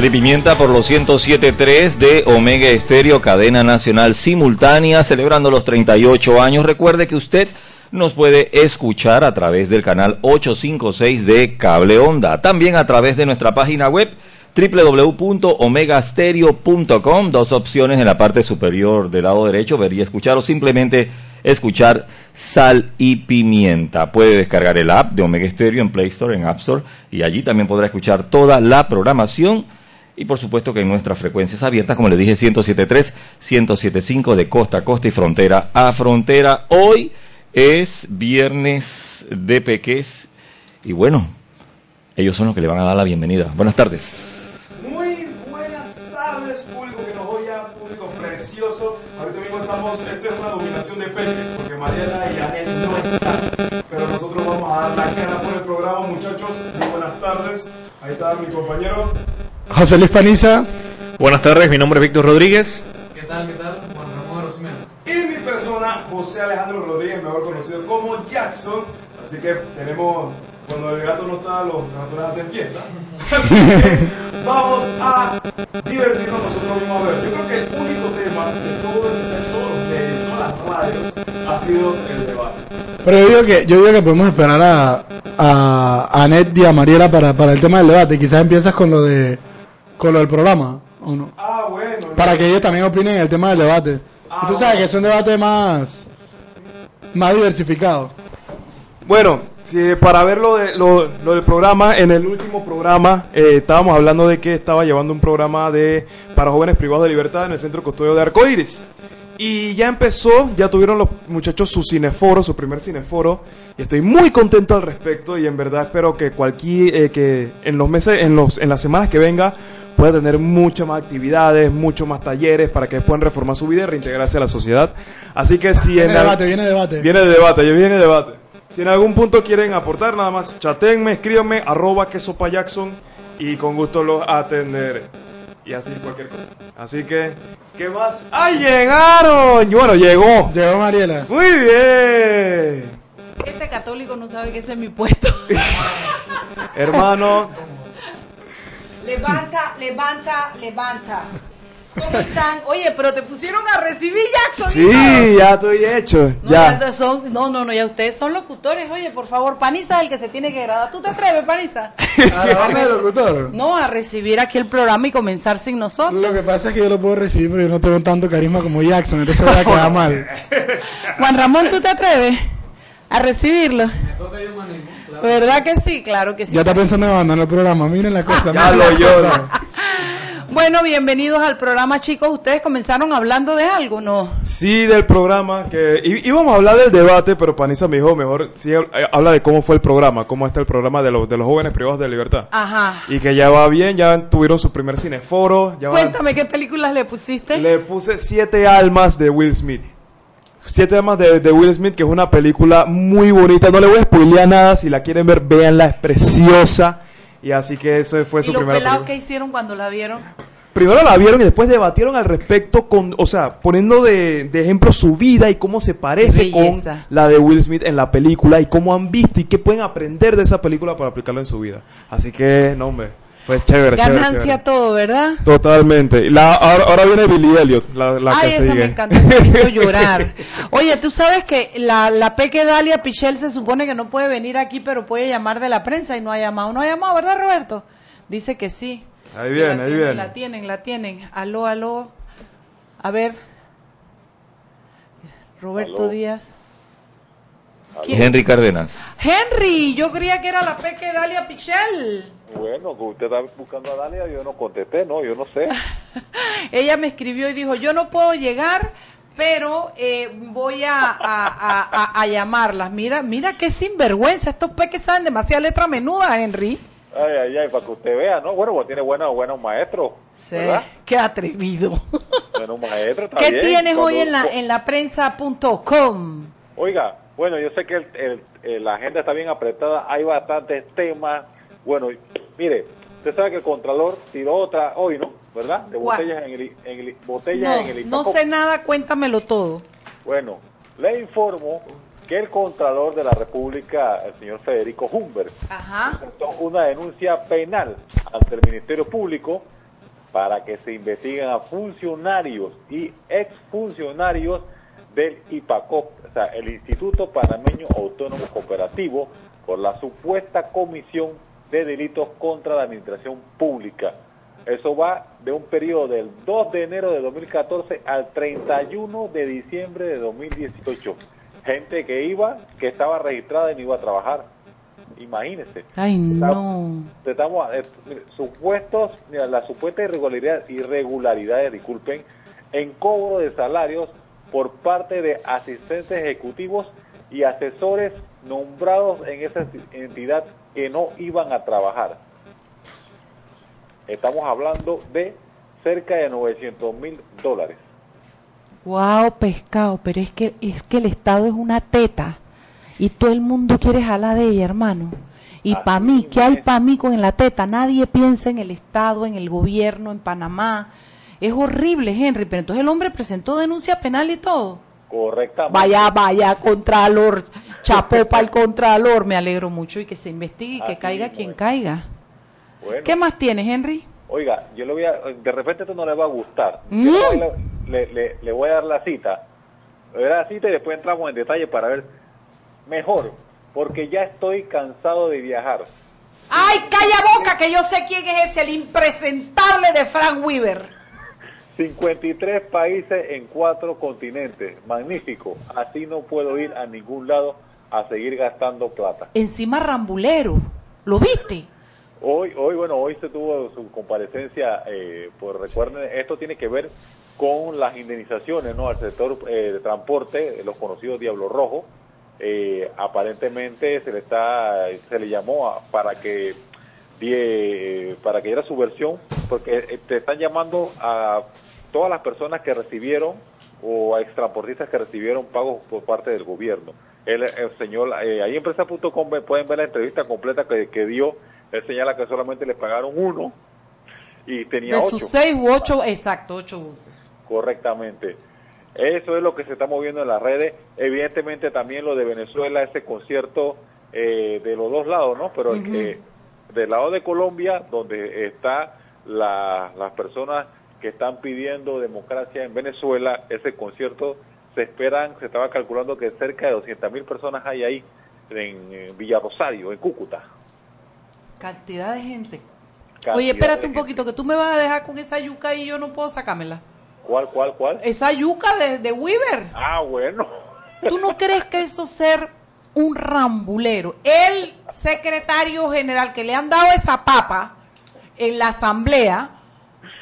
Sal y Pimienta por los 107.3 de Omega Estéreo, cadena nacional simultánea, celebrando los 38 años. Recuerde que usted nos puede escuchar a través del canal 856 de Cable Onda, también a través de nuestra página web www.omegastereo.com, dos opciones en la parte superior del lado derecho, ver y escuchar o simplemente escuchar Sal y Pimienta. Puede descargar el app de Omega Stereo en Play Store, en App Store y allí también podrá escuchar toda la programación y por supuesto que en nuestras frecuencias abiertas, como le dije, 107.3, 107.5 de costa a costa y frontera a frontera. Hoy es viernes de Peques y bueno, ellos son los que le van a dar la bienvenida. Buenas tardes. Muy buenas tardes, público que nos oye, público precioso. Ahorita mismo estamos, esto es una dominación de Peques, porque Mariela y Anet no están. Pero nosotros vamos a dar la cara por el programa, muchachos. Muy buenas tardes. Ahí está mi compañero. José Luis Paniza. Buenas tardes, mi nombre es Víctor Rodríguez. ¿Qué tal? ¿Qué tal? Juan Ramón Rosimeno. Y mi persona, José Alejandro Rodríguez, mejor conocido como Jackson. Así que tenemos, cuando el gato no está, los ratones hacen fiesta. Así que vamos a divertirnos nosotros mismos a ver. Yo creo que el único tema de todo el de todos los medios, de todas las radios, ha sido el debate. Pero yo digo que, yo digo que podemos esperar a, a, a Anet y a Mariela para, para el tema del debate. Quizás empiezas con lo de con lo del programa, ¿o no? Ah, bueno. Para que ellos también opinen el tema del debate. Ah, y tú sabes bueno. que es un debate más, más diversificado. Bueno, si para ver lo, de, lo, lo del programa, en el último programa eh, estábamos hablando de que estaba llevando un programa de para jóvenes privados de libertad en el Centro Custodio de Arcoiris. Y ya empezó, ya tuvieron los muchachos su cineforo, su primer cineforo, y estoy muy contento al respecto y en verdad espero que cualquier eh, que en los meses, en los en las semanas que venga pueda tener muchas más actividades, muchos más talleres para que puedan reformar su vida y reintegrarse a la sociedad. Así que si Viene en debate, viene debate. Viene el debate, viene el debate. Si en algún punto quieren aportar, nada más chatenme, escríbanme, arroba quesopa Jackson y con gusto los atenderé. Y así cualquier cosa. Así que, ¿qué más? ¡Ay, llegaron! Y Bueno, llegó. Llegó Mariela. Muy bien. Este católico no sabe que ese es mi puesto. Hermano, levanta, levanta, levanta. ¿Cómo están? Oye, pero te pusieron a recibir Jackson. sí, ya estoy hecho. No, Ya. ya son- no, no, no, ya ustedes son locutores. Oye, por favor, Paniza es el que se tiene que graduar. ¿Tú te atreves, Paniza? A del locutor. No, a recibir aquí el programa y comenzar sin nosotros. Lo que pasa es que yo lo puedo recibir, pero yo no tengo tanto carisma como Jackson, entonces va a quedar mal. Juan Ramón, ¿tú te atreves a recibirlo? ¿Verdad que sí? Claro que sí. Ya está pensando en abandonar el programa. Miren la cosa. Ya lo lloro. Bueno, bienvenidos al programa, chicos. ¿Ustedes comenzaron hablando de algo, no? Sí, del programa, que íbamos a hablar del debate, pero Paniza me dijo, mejor sí, eh, habla de cómo fue el programa, cómo está el programa de, los de los jóvenes privados de libertad. Ajá. Y que ya va bien, ya tuvieron su primer cineforo. Ya van- Cuéntame qué películas le pusiste. Le puse Siete Almas de Will Smith. Siete Almas de, de Will Smith, que es una película muy bonita. No le voy a spoilear nada. Si la quieren ver, véanla, es preciosa. Y así que eso fue ¿Y su primera película. que hicieron cuando la vieron? Primero la vieron y después debatieron al respecto con, o sea, poniendo de, de ejemplo su vida y cómo se parece Belleza. con la de Will Smith en la película y cómo han visto y qué pueden aprender de esa película para aplicarlo en su vida. Así que, no hombre, fue chévere, chévere, Ganancia chévere. todo, ¿verdad? Totalmente. La, ahora, ahora viene Billy Elliot, la, la Ay, que esa sigue. me encantó, esa me hizo llorar. Oye, tú sabes que la, la peque Dalia Pichel se supone que no puede venir aquí, pero puede llamar de la prensa y no ha llamado. No ha llamado, ¿verdad, Roberto? Dice que sí. Ahí viene, la ahí tienen, viene. La tienen, la tienen. Aló, aló. A ver. Roberto Díaz. ¿Quién? Henry Cárdenas. Henry, yo creía que era la peque Dalia Pichel. Bueno, usted está buscando a Dalia, yo no contesté, no, yo no sé. Ella me escribió y dijo, yo no puedo llegar, pero eh, voy a, a, a, a, llamarlas. Mira, mira qué sinvergüenza. Estos peques saben demasiada letra menuda, Henry. Ay, ay, ay, para que usted vea, ¿no? Bueno, pues tiene buenos, buenos maestros. Sí, qué atrevido. Buenos maestros ¿Qué tienes hoy en la, en la prensa.com? Oiga, bueno, yo sé que el, el, la agenda está bien apretada, hay bastantes temas. Bueno, mire, usted sabe que el Contralor tiró otra hoy, ¿no? ¿Verdad? De botellas en el, en el, botellas no, en el No sé nada, cuéntamelo todo. Bueno, le informo que el Contralor de la República, el señor Federico Humbert, presentó una denuncia penal ante el Ministerio Público para que se investiguen a funcionarios y exfuncionarios del IPACOP, o sea, el Instituto Panameño Autónomo Cooperativo, por la supuesta comisión de delitos contra la administración pública. Eso va de un periodo del 2 de enero de 2014 al 31 de diciembre de 2018. Gente que iba, que estaba registrada y no iba a trabajar. Imagínense. Ay, no. Estamos, eh, supuestos, mira, la supuesta irregularidad, irregularidades, disculpen, en cobro de salarios por parte de asistentes ejecutivos y asesores nombrados en esa entidad que no iban a trabajar. Estamos hablando de cerca de 900 mil dólares. Wow, pescado, pero es que es que el Estado es una teta y todo el mundo quiere jalar de ella, hermano. Y para mí, ¿qué hay para mí con la teta? Nadie piensa en el Estado, en el gobierno, en Panamá. Es horrible, Henry, pero entonces el hombre presentó denuncia penal y todo. Correctamente. Vaya, vaya, Contralor, chapó para el Contralor, me alegro mucho y que se investigue y que caiga quien caiga. Bueno. ¿Qué más tienes, Henry? Oiga, yo le voy a, de repente esto no le va a gustar. ¿Mm? Le, le, le, voy a dar la cita. Le voy a dar la cita y después entramos en detalle para ver mejor, porque ya estoy cansado de viajar. ¡Ay, calla boca! Que yo sé quién es ese, el impresentable de Frank Weaver. 53 países en cuatro continentes. Magnífico. Así no puedo ir a ningún lado a seguir gastando plata. Encima rambulero. ¿Lo viste? Hoy, hoy bueno, hoy se tuvo su comparecencia, eh, pues recuerden, esto tiene que ver con las indemnizaciones, ¿no? Al sector eh, de transporte, los conocidos Diablo Rojo, eh, aparentemente se le está, se le llamó a, para que die, para que diera su versión, porque te están llamando a todas las personas que recibieron o a extransportistas que recibieron pagos por parte del gobierno. El, el señor, eh, ahí empresa.com pueden ver la entrevista completa que, que dio él señala que solamente le pagaron uno y tenía de ocho. sus seis u ocho, exacto, ocho buses. Correctamente. Eso es lo que se está moviendo en las redes. Evidentemente también lo de Venezuela, ese concierto eh, de los dos lados, ¿no? Pero uh -huh. eh, del lado de Colombia, donde está la, las personas que están pidiendo democracia en Venezuela, ese concierto se esperan, se estaba calculando que cerca de 200 mil personas hay ahí en, en Villa Rosario, en Cúcuta. Cantidad de gente. Cantidad Oye, espérate un poquito, que tú me vas a dejar con esa yuca y yo no puedo sacármela. ¿Cuál, cuál, cuál? Esa yuca de, de Weaver. Ah, bueno. ¿Tú no crees que eso ser un rambulero? El secretario general que le han dado esa papa en la asamblea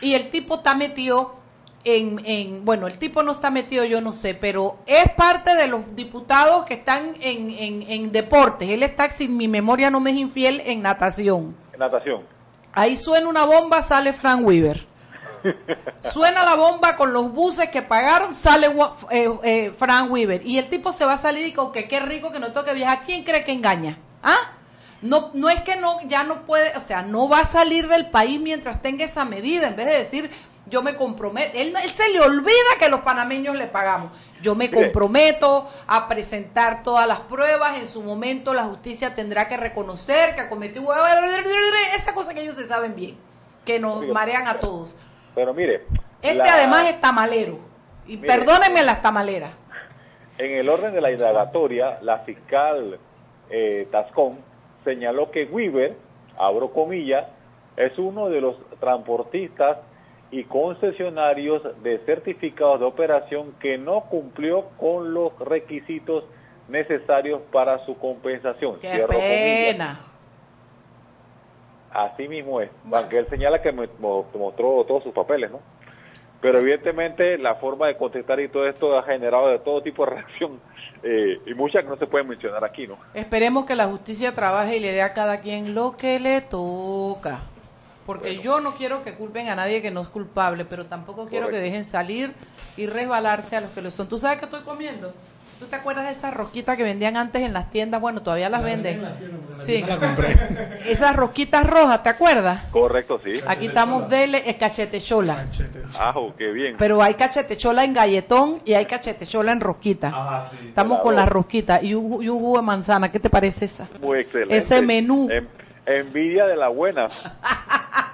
y el tipo está metido en, en, bueno, el tipo no está metido, yo no sé, pero es parte de los diputados que están en, en, en deportes. Él está, si mi memoria no me es infiel, en natación. En natación. Ahí suena una bomba, sale Frank Weaver. Suena la bomba con los buses que pagaron, sale eh, eh, Frank Weaver. Y el tipo se va a salir y con que qué rico que no toque viajar. ¿Quién cree que engaña? ¿Ah? No, no es que no, ya no puede, o sea, no va a salir del país mientras tenga esa medida, en vez de decir, yo me comprometo, él, él se le olvida que los panameños le pagamos. Yo me comprometo a presentar todas las pruebas, en su momento la justicia tendrá que reconocer que cometió esa cosa que ellos se saben bien, que nos marean a todos. Pero mire, este la... además es tamalero, y mire, perdónenme las tamaleras. En el orden de la indagatoria, la fiscal eh, Tascón señaló que Weaver, abro comillas, es uno de los transportistas y concesionarios de certificados de operación que no cumplió con los requisitos necesarios para su compensación. ¡Qué Cierro pena! Comillas. Así mismo es, él señala que me mostró todos sus papeles, ¿no? Pero evidentemente la forma de contestar y todo esto ha generado de todo tipo de reacción eh, y muchas que no se pueden mencionar aquí, ¿no? Esperemos que la justicia trabaje y le dé a cada quien lo que le toca. Porque yo no quiero que culpen a nadie que no es culpable, pero tampoco quiero que dejen salir y resbalarse a los que lo son. ¿Tú sabes qué estoy comiendo? ¿Tú te acuerdas de esas rosquitas que vendían antes en las tiendas? Bueno, todavía las venden. sí. La compré. Esas rosquitas rojas, ¿te acuerdas? Correcto, sí. Aquí estamos de cachetechola. Ah, qué bien. Pero hay cachetechola en galletón y hay cachetechola en rosquita. Ah, sí. Estamos con las rosquitas y un, y un jugo de manzana. ¿Qué te parece esa? Muy excelente. Ese menú. envidia de la buena.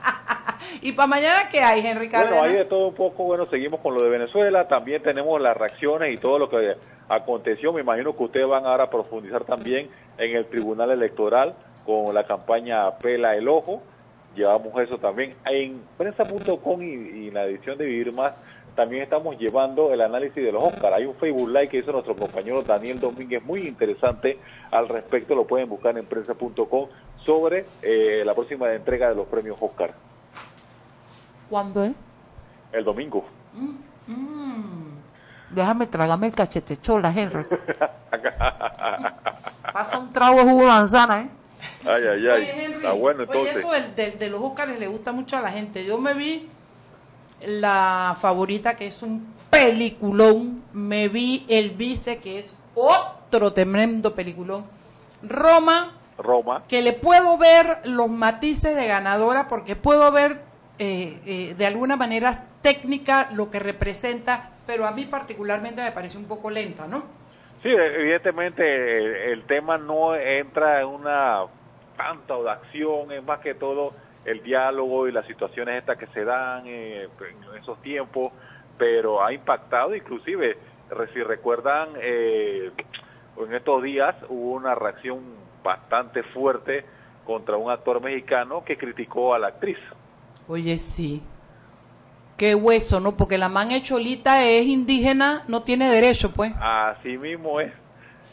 ¿Y para mañana qué hay, Henry Bueno, hay de todo un poco. Bueno, seguimos con lo de Venezuela. También tenemos las reacciones y todo lo que aconteció. Me imagino que ustedes van ahora a profundizar también en el Tribunal Electoral con la campaña Pela el Ojo. Llevamos eso también en prensa.com y, y, en la edición de Vivir Más. También estamos llevando el análisis de los Oscars. Hay un Facebook Live que hizo nuestro compañero Daniel Domínguez muy interesante al respecto. Lo pueden buscar en prensa.com sobre eh, la próxima entrega de los premios Oscar. ¿Cuándo es? El domingo. Mm, mm. Déjame tragarme el cachete chola, Henry. Pasa un trago de jugo de manzana, ¿eh? Ay, ay, ay. Está bueno entonces. Oye, eso de, de, los Óscares le gusta mucho a la gente. Yo me vi la favorita, que es un peliculón. Me vi el vice, que es otro tremendo peliculón. Roma. Roma. Que le puedo ver los matices de ganadora porque puedo ver eh, eh, de alguna manera técnica lo que representa, pero a mí particularmente me parece un poco lenta, ¿no? Sí, evidentemente el, tema no entra en una tanta de acción, es más que todo el diálogo y las situaciones estas que se dan eh, en esos tiempos, pero ha impactado inclusive, si recuerdan, en estos días hubo una reacción bastante fuerte contra un actor mexicano que criticó a la actriz. Oye, sí. Qué hueso, ¿no? Porque la man hecholita es indígena, no tiene derecho, pues. Así mismo es.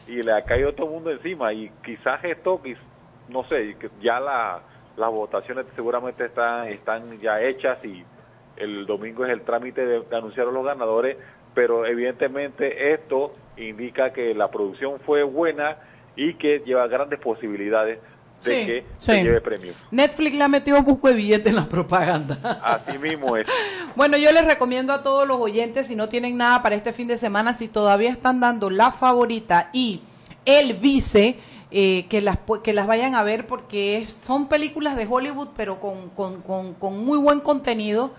Y le ha caído todo el mundo encima. Y quizás esto, no sé, ya la, las votaciones seguramente están, están ya hechas y el domingo es el trámite de, de anunciar a los ganadores. Pero evidentemente esto indica que la producción fue buena y que lleva grandes posibilidades de que se lleve premio. Netflix le ha metido busco de billetes en la propaganda. Así mismo es. bueno, yo les recomiendo a todos los oyentes, si no tienen nada para este fin de semana, si todavía están dando la favorita y el vice, eh, que, las, que las vayan a ver porque son películas de Hollywood, pero con, con, con, muy buen contenido.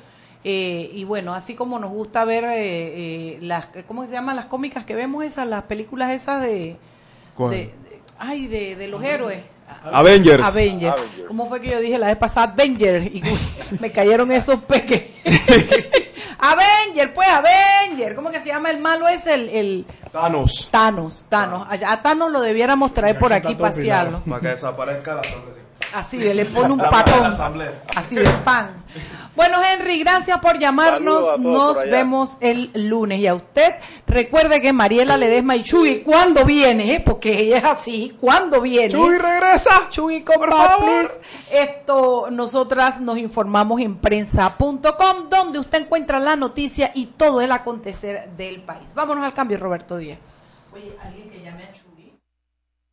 Eh, y bueno, así como nos gusta ver eh, las, ¿cómo se llaman las cómicas que vemos esas, las películas esas de, de, ay, de, de los héroes. Avengers. Avengers. ¿Cómo fue que yo dije la vez pasada Avengers? Y me cayeron esos peques. Avenger, pues Avenger. ¿Cómo que se llama el malo? Es el, el... Thanos. Thanos, Thanos. A Thanos lo debiéramos traer por aquí pasearlo. Para que desaparezca la Así de, le pone un patón. Así de pan. Bueno, Henry, gracias por llamarnos. Nos vemos el lunes. Y a usted, recuerde que Mariela Ledesma y Chuy, ¿cuándo viene? Porque ella es así. ¿Cuándo viene? Chuy regresa. Chuy, por favor. Esto, nosotras nos informamos en prensa.com, donde usted encuentra la noticia y todo el acontecer del país. Vámonos al cambio, Roberto Díaz. Oye, alguien que llame a Chuy.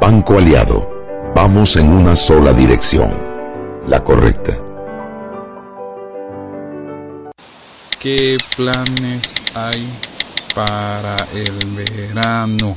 Banco Aliado, vamos en una sola dirección, la correcta. ¿Qué planes hay para el verano?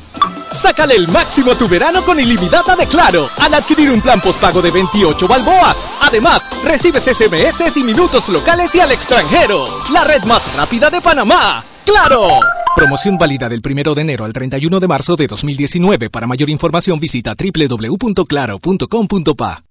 Sácale el máximo a tu verano con ilimitada de Claro al adquirir un plan postpago de 28 balboas. Además, recibes SMS y minutos locales y al extranjero. La red más rápida de Panamá. ¡Claro! Promoción válida del 1 de enero al 31 de marzo de 2019. Para mayor información visita www.claro.com.pa.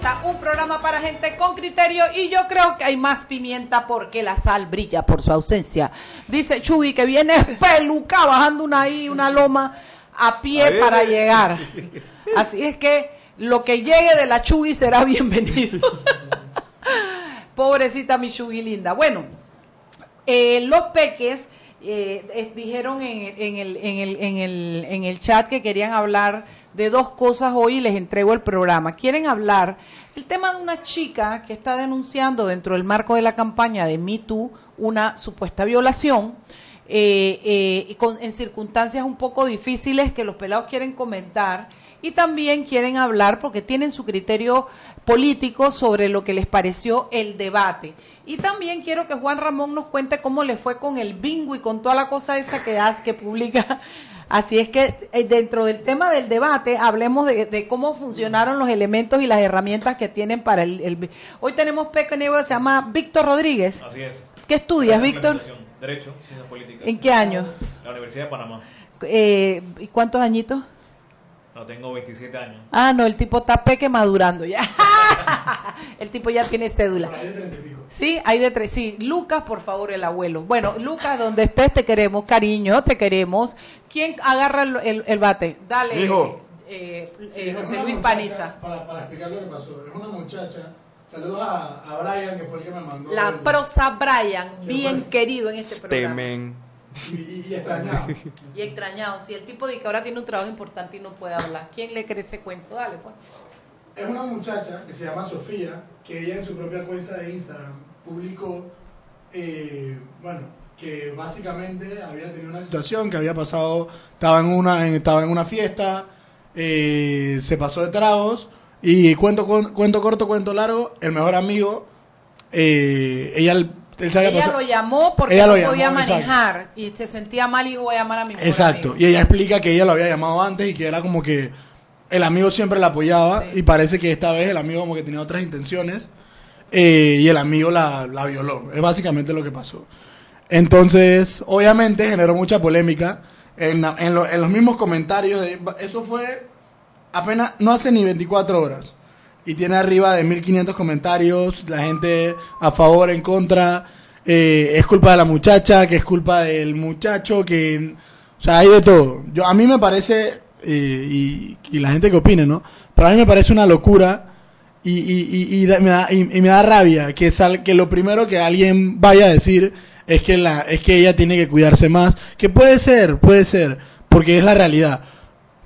Pimienta, un programa para gente con criterio y yo creo que hay más pimienta porque la sal brilla por su ausencia. Dice Chugui que viene peluca bajando una ahí, una loma a pie para llegar. Así es que lo que llegue de la Chugui será bienvenido. Pobrecita mi Chugui linda. Bueno, eh, los peques eh, eh, dijeron en, en el, en, el, en, el, en el chat que querían hablar de dos cosas hoy y les entrego el programa. Quieren hablar el tema de una chica que está denunciando dentro del marco de la campaña de Me Too una supuesta violación. eh, eh, con, en circunstancias un poco difíciles que los pelados quieren comentar y también quieren hablar porque tienen su criterio político sobre lo que les pareció el debate. Y también quiero que Juan Ramón nos cuente cómo le fue con el bingo y con toda la cosa esa que hace, que publica. Así es que eh, dentro del tema del debate hablemos de, de cómo funcionaron los elementos y las herramientas que tienen para el... el- Hoy tenemos pequeño que se llama Víctor Rodríguez. Así es. ¿Qué estudias, Víctor? Derecho, Ciencias Políticas. ¿En qué año? La Universidad de Panamá. Eh, ¿Y cuántos añitos? No, tengo 27 años. Ah, no, el tipo está peque madurando ya. el tipo ya tiene cédula. Sí, hay de tres. Sí, Lucas, por favor, el abuelo. Bueno, Lucas, donde estés, te queremos, cariño, te queremos. ¿Quién agarra el, el- el bate? Dale. Mijo. eh, eh, Sí, es José Luis muchacha, Paniza. Para, para explicar lo que pasó. Es una muchacha. Saludos a, a Brian, que fue el que me mandó. La el- prosa Brian, bien querido en este programa. Y, y extrañado. Y extrañado. Si el tipo de que ahora tiene un trabajo importante y no puede hablar, ¿quién le cree ese cuento? Dale, pues. Es una muchacha que se llama Sofía, que ella en su propia cuenta de Instagram publicó, eh, bueno, que básicamente había tenido una situación que había pasado, estaba en una, en- estaba en una fiesta, eh, se pasó de tragos y cuento, cuento corto, cuento largo, el mejor amigo, eh, ella, él Ella lo llamó porque Ella no lo podía llamó, exacto. manejar y se sentía mal y voy a llamar a mi Exacto. amigo. Y ella explica que ella lo había llamado antes y que era como que el amigo siempre la apoyaba y parece que esta vez el amigo como que tenía otras intenciones eh, y el amigo la, la violó. Es básicamente lo que pasó. Entonces, obviamente generó mucha polémica en, en lo- en los mismos comentarios. de- eso fue apenas, no hace ni 24 horas. Y tiene arriba de 1500 comentarios, la gente a favor, en contra. eh, es culpa de la muchacha, que es culpa del muchacho, que... O sea, hay de todo. Yo, a mí me parece, eh, y, la gente que opine, ¿no? Pero a mí me parece una locura y, y, y, me, da, y me da rabia que, sal, que lo primero que alguien vaya a decir es que, la, es que ella tiene que cuidarse más. Que puede ser, puede ser, porque es la realidad.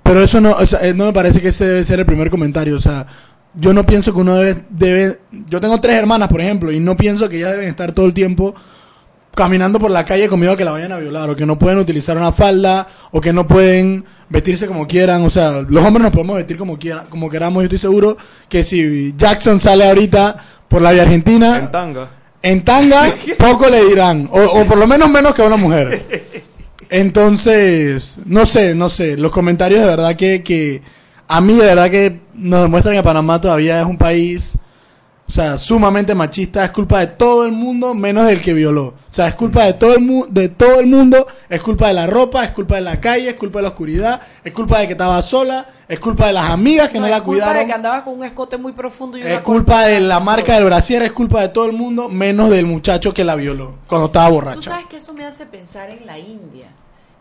Pero eso no, o sea, eh, no me parece que ese debe ser el primer comentario. O sea, yo no pienso que uno debe, debe... Yo tengo tres hermanas, por ejemplo, y no pienso que ellas deben estar todo el tiempo caminando por la calle conmigo a que la vayan a violar, o que no pueden utilizar una falda, o que no pueden vestirse como quieran, o sea, los hombres nos podemos vestir como quieran, como queramos, yo estoy seguro que si Jackson sale ahorita por la vía argentina, En tanga. en tanga, poco le dirán, o, o por lo menos menos que a una mujer. Entonces, no sé, no sé, los comentarios de verdad que, que a mí de verdad que nos demuestran que Panamá todavía es un país, o sea, sumamente machista, es culpa de todo el mundo menos del que violó. O sea, es culpa de todo el mu- de todo el mundo, es culpa de la ropa, es culpa de la calle, es culpa de la oscuridad, es culpa de que estaba sola, es culpa de las amigas que no, No, la es culpa cuidaron. de que andaba con un escote muy profundo y Es culpa de la marca del brasier, es culpa de todo el mundo, menos del muchacho que la violó cuando estaba Tú borracho. sabes que eso me hace pensar en la India.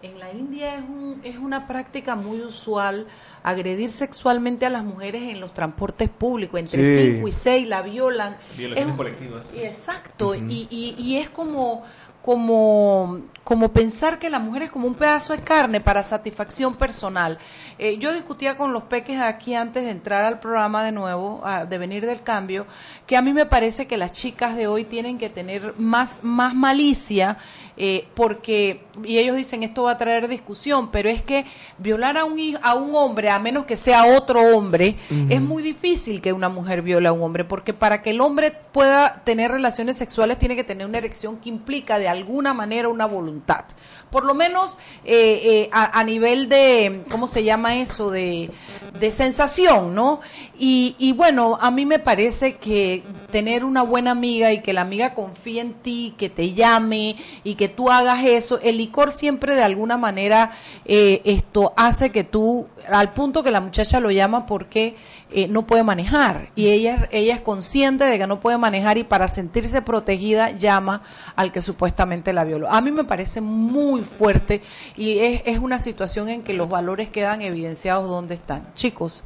En la India es, un, es una práctica muy usual agredir sexualmente a las mujeres en los transportes públicos. Entre Sí. 5 y 6 la violan. Violaciones Es- colectivas. Exacto. y, y, y es como, como, como pensar que la mujer es como un pedazo de carne para satisfacción personal. Eh, yo discutía con los peques aquí antes de entrar al programa de nuevo, a- de venir del cambio, que a mí me parece que las chicas de hoy tienen que tener más, más malicia, eh, porque, y ellos dicen esto va a traer discusión, pero es que violar a un, a un hombre, a menos que sea otro hombre, es muy difícil que una mujer viole a un hombre, porque para que el hombre pueda tener relaciones sexuales tiene que tener una erección que implica de alguna manera una voluntad. contato. Por lo menos eh, eh, a, nivel de, ¿cómo se llama eso? De, de sensación, ¿no? Y, y bueno, a mí me parece que tener una buena amiga y que la amiga confíe en ti, que te llame y que tú hagas eso, el licor siempre de alguna manera eh, esto hace que tú, al punto que la muchacha lo llama porque eh, no puede manejar y ella, ella es consciente de que no puede manejar y para sentirse protegida llama al que supuestamente la violó. A mí me parece muy fuerte y es, es una situación en que los valores quedan evidenciados donde están. Chicos,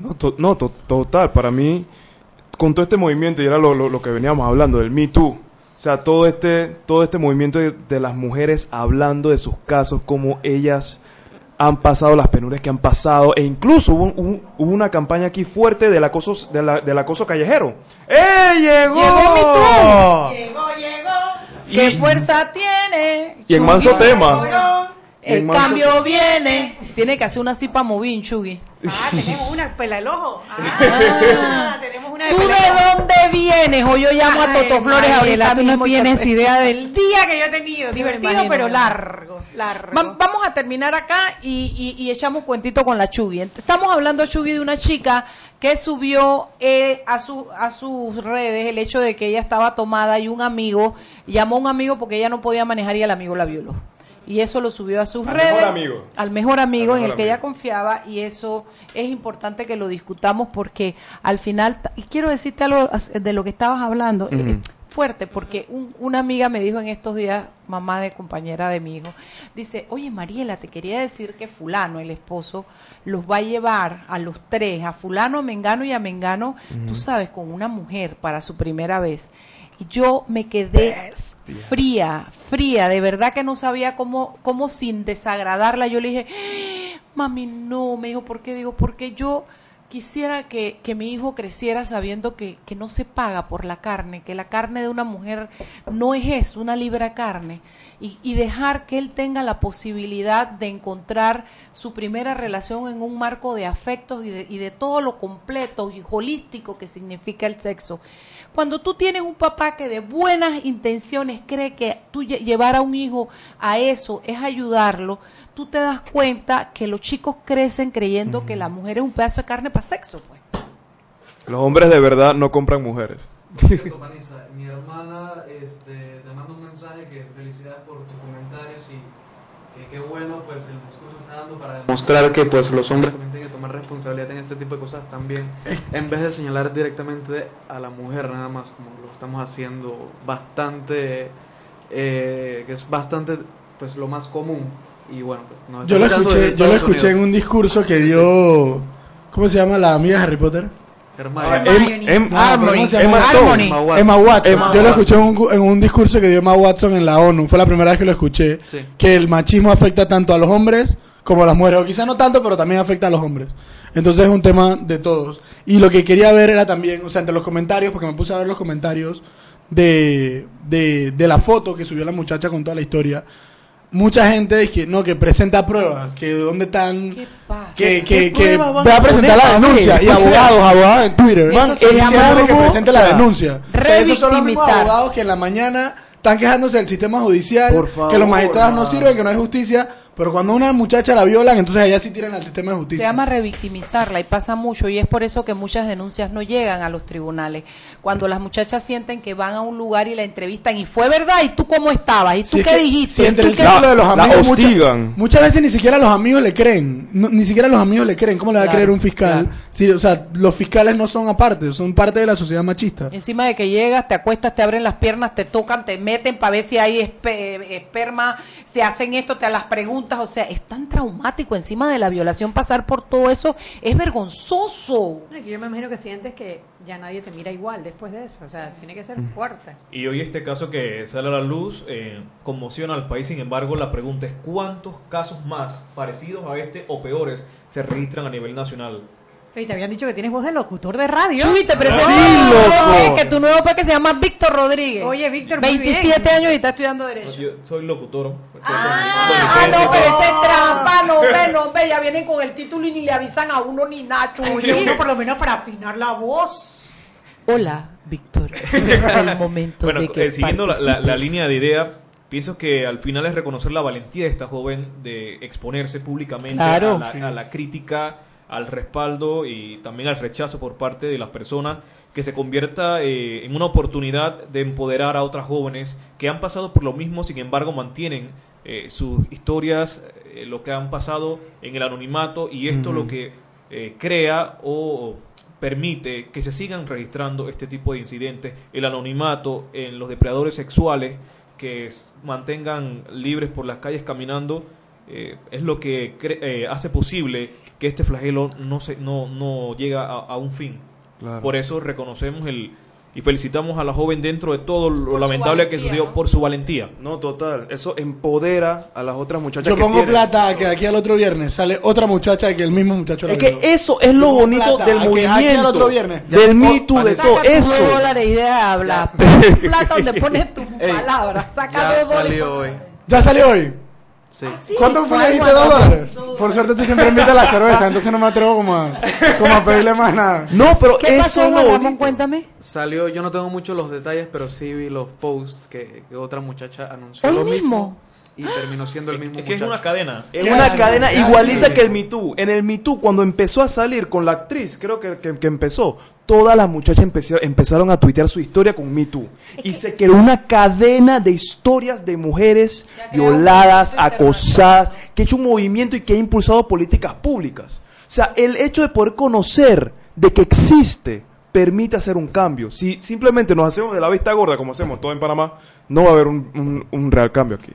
No, to- no to- total, para mí, con todo este movimiento, y era lo, lo- lo que veníamos hablando, del Me Too, o sea, todo este, todo este movimiento de, de las mujeres hablando de sus casos, cómo ellas han pasado las penurias que han pasado, e incluso hubo, un- hubo una campaña aquí fuerte del acoso, de la- del acoso callejero. ¡Eh, llegó! Llegó Me Llegó, llegó. ¿Qué fuerza tiene? Y en manso tema. El En manso- cambio viene. Tiene que hacer una cipa movín, Chugui. Ah, tenemos una pela el ojo. Ah, tenemos una ¿Tú de dónde vienes? O yo llamo a Toto Flores ahorita tú no tienes idea del día que yo he tenido. Divertido, imagino, pero largo. largo. Va- vamos a terminar acá y, y- y echamos cuentito con la Chugui. Estamos hablando, Chugui, de una chica que subió eh, a, su, a sus redes el hecho de que ella estaba tomada y un amigo llamó a un amigo porque ella no podía manejar y el amigo la violó. Y eso lo subió a sus Al redes. mejor amigo. Al mejor amigo Al en el que ella confiaba y eso es importante que lo discutamos porque al final, y quiero decirte algo de lo que estabas hablando, eh. Fuerte, porque un- una amiga me dijo en estos días, mamá de compañera de mi hijo, dice, oye Mariela, te quería decir que fulano, el esposo, los va a llevar a los tres, a fulano, a Mengano y a Mengano, tú sabes, con una mujer para su primera vez. Y yo me quedé fría, fría, de verdad que no sabía cómo, cómo sin desagradarla. Yo le dije, "Ah, mami, no, me dijo, ¿por qué? Digo, porque yo quisiera que, que mi hijo creciera sabiendo que, que no se paga por la carne, que la carne de una mujer no es eso, una libra carne, y, y dejar que él tenga la posibilidad de encontrar su primera relación en un marco de afectos y de, y de todo lo completo y holístico que significa el sexo. Cuando tú tienes un papá que de buenas intenciones cree que tú lle- llevar a un hijo a eso es ayudarlo, tú te das cuenta que los chicos crecen creyendo que la mujer es un pedazo de carne para sexo. Pues. Los hombres de verdad no compran mujeres. Mi hermana este, te manda un mensaje que felicidades por tus comentarios y que qué bueno pues el discurso está dando para demostrar que pues los hombres también tienen que tomar responsabilidad en este tipo de cosas también en vez de señalar directamente a la mujer nada más como lo estamos haciendo bastante eh, que es bastante pues lo más común y bueno pues nos Yo lo escuché, yo lo escuché en un discurso que dio, ¿cómo se llama la amiga de Harry Potter? Hermione. Em- em-. Emma Watson. Emma Watson. Yo lo escuché en un, en un discurso que dio Emma Watson en la ONU. Fue la primera vez que lo escuché. Sí. Que el machismo afecta tanto a los hombres como a las mujeres. O quizá no tanto, pero también afecta a los hombres. Entonces es un tema de todos. Y lo que quería ver era también, o sea, entre los comentarios, porque me puse a ver los comentarios de, de, de la foto que subió la muchacha con toda la historia. Mucha gente es que no que presenta pruebas que dónde están que ¿Qué que, que van ve a presentar la denuncia y abogados abogados en Twitter eso man, se él llama diciéndole que presente o la denuncia. O sea, esos son los mismos abogados que en la mañana están quejándose del sistema judicial Por favor, que los magistrados no sirven que no hay justicia pero cuando a una muchacha la violan entonces allá sí tiran al sistema de Se justicia llama revictimizarla y pasa mucho y es por eso que muchas denuncias no llegan a los tribunales. Cuando las muchachas sienten que van a un lugar y la entrevistan y fue verdad y tú cómo estabas y tú Sí, qué que dijiste. si entre ¿Tú el qué- círculo de los La amigos muchas- hostigan. Muchas, veces ni siquiera los amigos le creen. No- ni siquiera los amigos le creen. ¿Cómo le va a creer un fiscal? claro. Sí, o sea, los fiscales no son aparte, son parte de la sociedad machista. Encima de que llegas, te acuestas, te abren las piernas, te tocan, te meten para ver si hay espe- esperma, se hacen esto, te las preguntas, o sea, es tan traumático encima de la violación pasar por todo eso, es vergonzoso. Yo me imagino que sientes que ya nadie te mira igual después de eso. O sea, tiene que ser fuerte. Y hoy este caso que sale a la luz eh, conmociona al país, sin embargo la pregunta es cuántos casos más parecidos a este o peores se registran a nivel nacional. Y te habían dicho que tienes voz de locutor de radio. Chuy, te presento Sí, loco. que tu nuevo que se llama Víctor Rodríguez. Oye, Víctor, muy 27 bien. años y está estudiando Derecho. Yo soy locutor. Ah, no, pero ese es trampa, no, ve, no, ve, ya vienen con el título y ni le avisan a uno ni Nacho. Oye, uno por lo menos para afinar la voz. Hola, Víctor. el momento Bueno, de que eh, siguiendo la, la- línea de idea, pienso que al final es reconocer la valentía de esta joven de exponerse públicamente Claro. a, la, Sí. a la crítica, al respaldo y también al rechazo por parte de las personas, que se convierta eh, en una oportunidad de empoderar a otras jóvenes que han pasado por lo mismo, sin embargo mantienen eh, sus historias, eh, lo que han pasado en el anonimato y esto lo que eh, crea o permite que se sigan registrando este tipo de incidentes, el anonimato en los depredadores sexuales que mantengan libres por las calles caminando, eh, es lo que eh, hace posible que este flagelo no se no, no llega a, a un fin. Claro. Por eso reconocemos el y felicitamos a la joven dentro de todo lo su lamentable que sucedió ¿no? por su valentía. No, total. Eso empodera a las otras muchachas Yo que pongo tienen. plata a que aquí al otro viernes sale otra muchacha que el mismo muchacho la Es que eso es lo bonito plata del a que Aquí al movimiento, otro viernes. del Me Too, de todo eso. dólares y deja de hablar. Plata donde pones tus palabras. Saca Ya salió hoy. ¿Ya salió hoy? Sí. ¿Cuánto fue ¿Cuál, que dijiste? cuál, ¿Dos cuál? dólares? Por suerte tú siempre invitas la cerveza, entonces no me atrevo como a, como a pedirle más nada. No, pero ¿Qué pasó, Juan Ramón? Cuéntame. Salió, yo no tengo mucho los detalles, pero sí vi los posts que, que otra muchacha anunció Hoy lo mismo. mismo y terminó siendo el mismo Es que es una cadena. Es una cadena Ya, igualita que el Me Too. En el Me Too, cuando empezó a salir con la actriz, creo que, que, que empezó, todas las muchachas empezaron a tuitear su historia con Me Too. Y se creó una cadena de historias de mujeres violadas, acosadas, que ha hecho un movimiento y que ha impulsado políticas públicas. O sea, el hecho de poder conocer de que existe permite hacer un cambio. Si simplemente nos hacemos de la vista gorda, como hacemos todo en Panamá, no va a haber un, un- un real cambio aquí.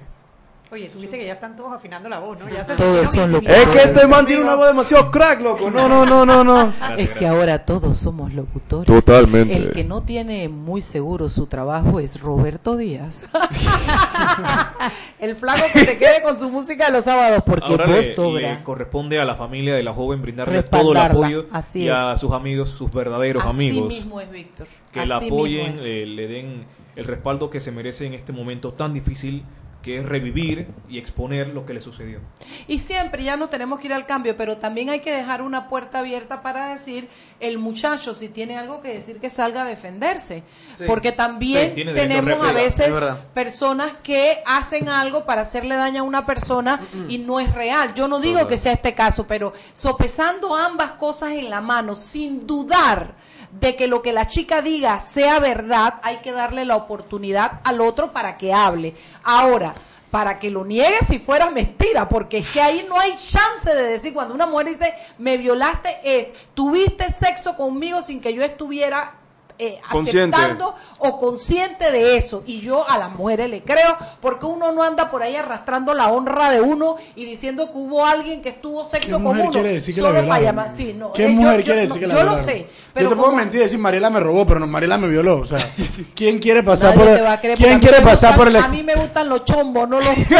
Oye, tú viste que ya están todos afinando la voz, ¿no? Ya se Todos son intimidados. Es que este man tiene una voz demasiado crack, loco. No, no, no, no, no. Es que ahora todos somos locutores. Totalmente. El que no tiene muy seguro su trabajo es Roberto Díaz. el flaco que se quede con su música de los sábados porque Ahora vos le, sobra. le corresponde a la familia de la joven brindarle todo el apoyo así y a sus amigos, sus verdaderos Así amigos. mismo es Víctor. que la Así mismo apoyen, es. eh, le den el respaldo que se merece en este momento tan difícil que es revivir y exponer lo que le sucedió. Y siempre ya no tenemos que ir al cambio, pero también hay que dejar una puerta abierta para decir, el muchacho si tiene algo que decir que salga a defenderse. Sí. Porque también Sí, tenemos a veces personas que hacen algo para hacerle daño a una persona y no es real. Yo no digo que sea este caso, pero sopesando ambas cosas en la mano, sin dudar de que lo que la chica diga sea verdad, hay que darle la oportunidad al otro para que hable. Ahora, para que lo niegue si fuera mentira, porque es que ahí no hay chance de decir, cuando una mujer dice, me violaste, es, tuviste sexo conmigo sin que yo estuviera eh, Consciente. aceptando o consciente de eso. Y yo a las mujeres le creo, porque uno no anda por ahí arrastrando la honra de uno y diciendo que hubo alguien que estuvo ¿Qué sexo con mujer uno. quiere decir que la para llamar. Sí, no, ¿Qué eh, yo- mujer yo- quiere no, decir que la Yo lo sé, pero yo te puedo mentir y decir Mariela me robó, pero no, Mariela me violó. O sea, ¿quién quiere pasar Nadie por te porque ¿Quién quiere me pasar gustan- por el A mí me gustan los chombos, no los culos.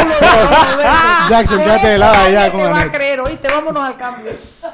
Jackson, quédate de lado allá te con va a creer, oíste, vámonos al cambio.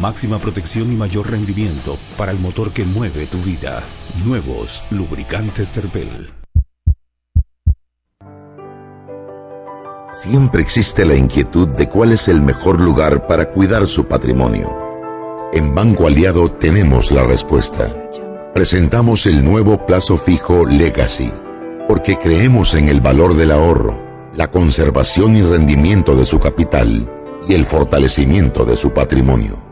Máxima protección y mayor rendimiento para el motor que mueve tu vida. Nuevos lubricantes Terpel. Siempre existe la inquietud de cuál es el mejor lugar para cuidar su patrimonio. En Banco Aliado tenemos la respuesta. Presentamos el nuevo plazo fijo Legacy, porque creemos en el valor del ahorro, la conservación y rendimiento de su capital y el fortalecimiento de su patrimonio.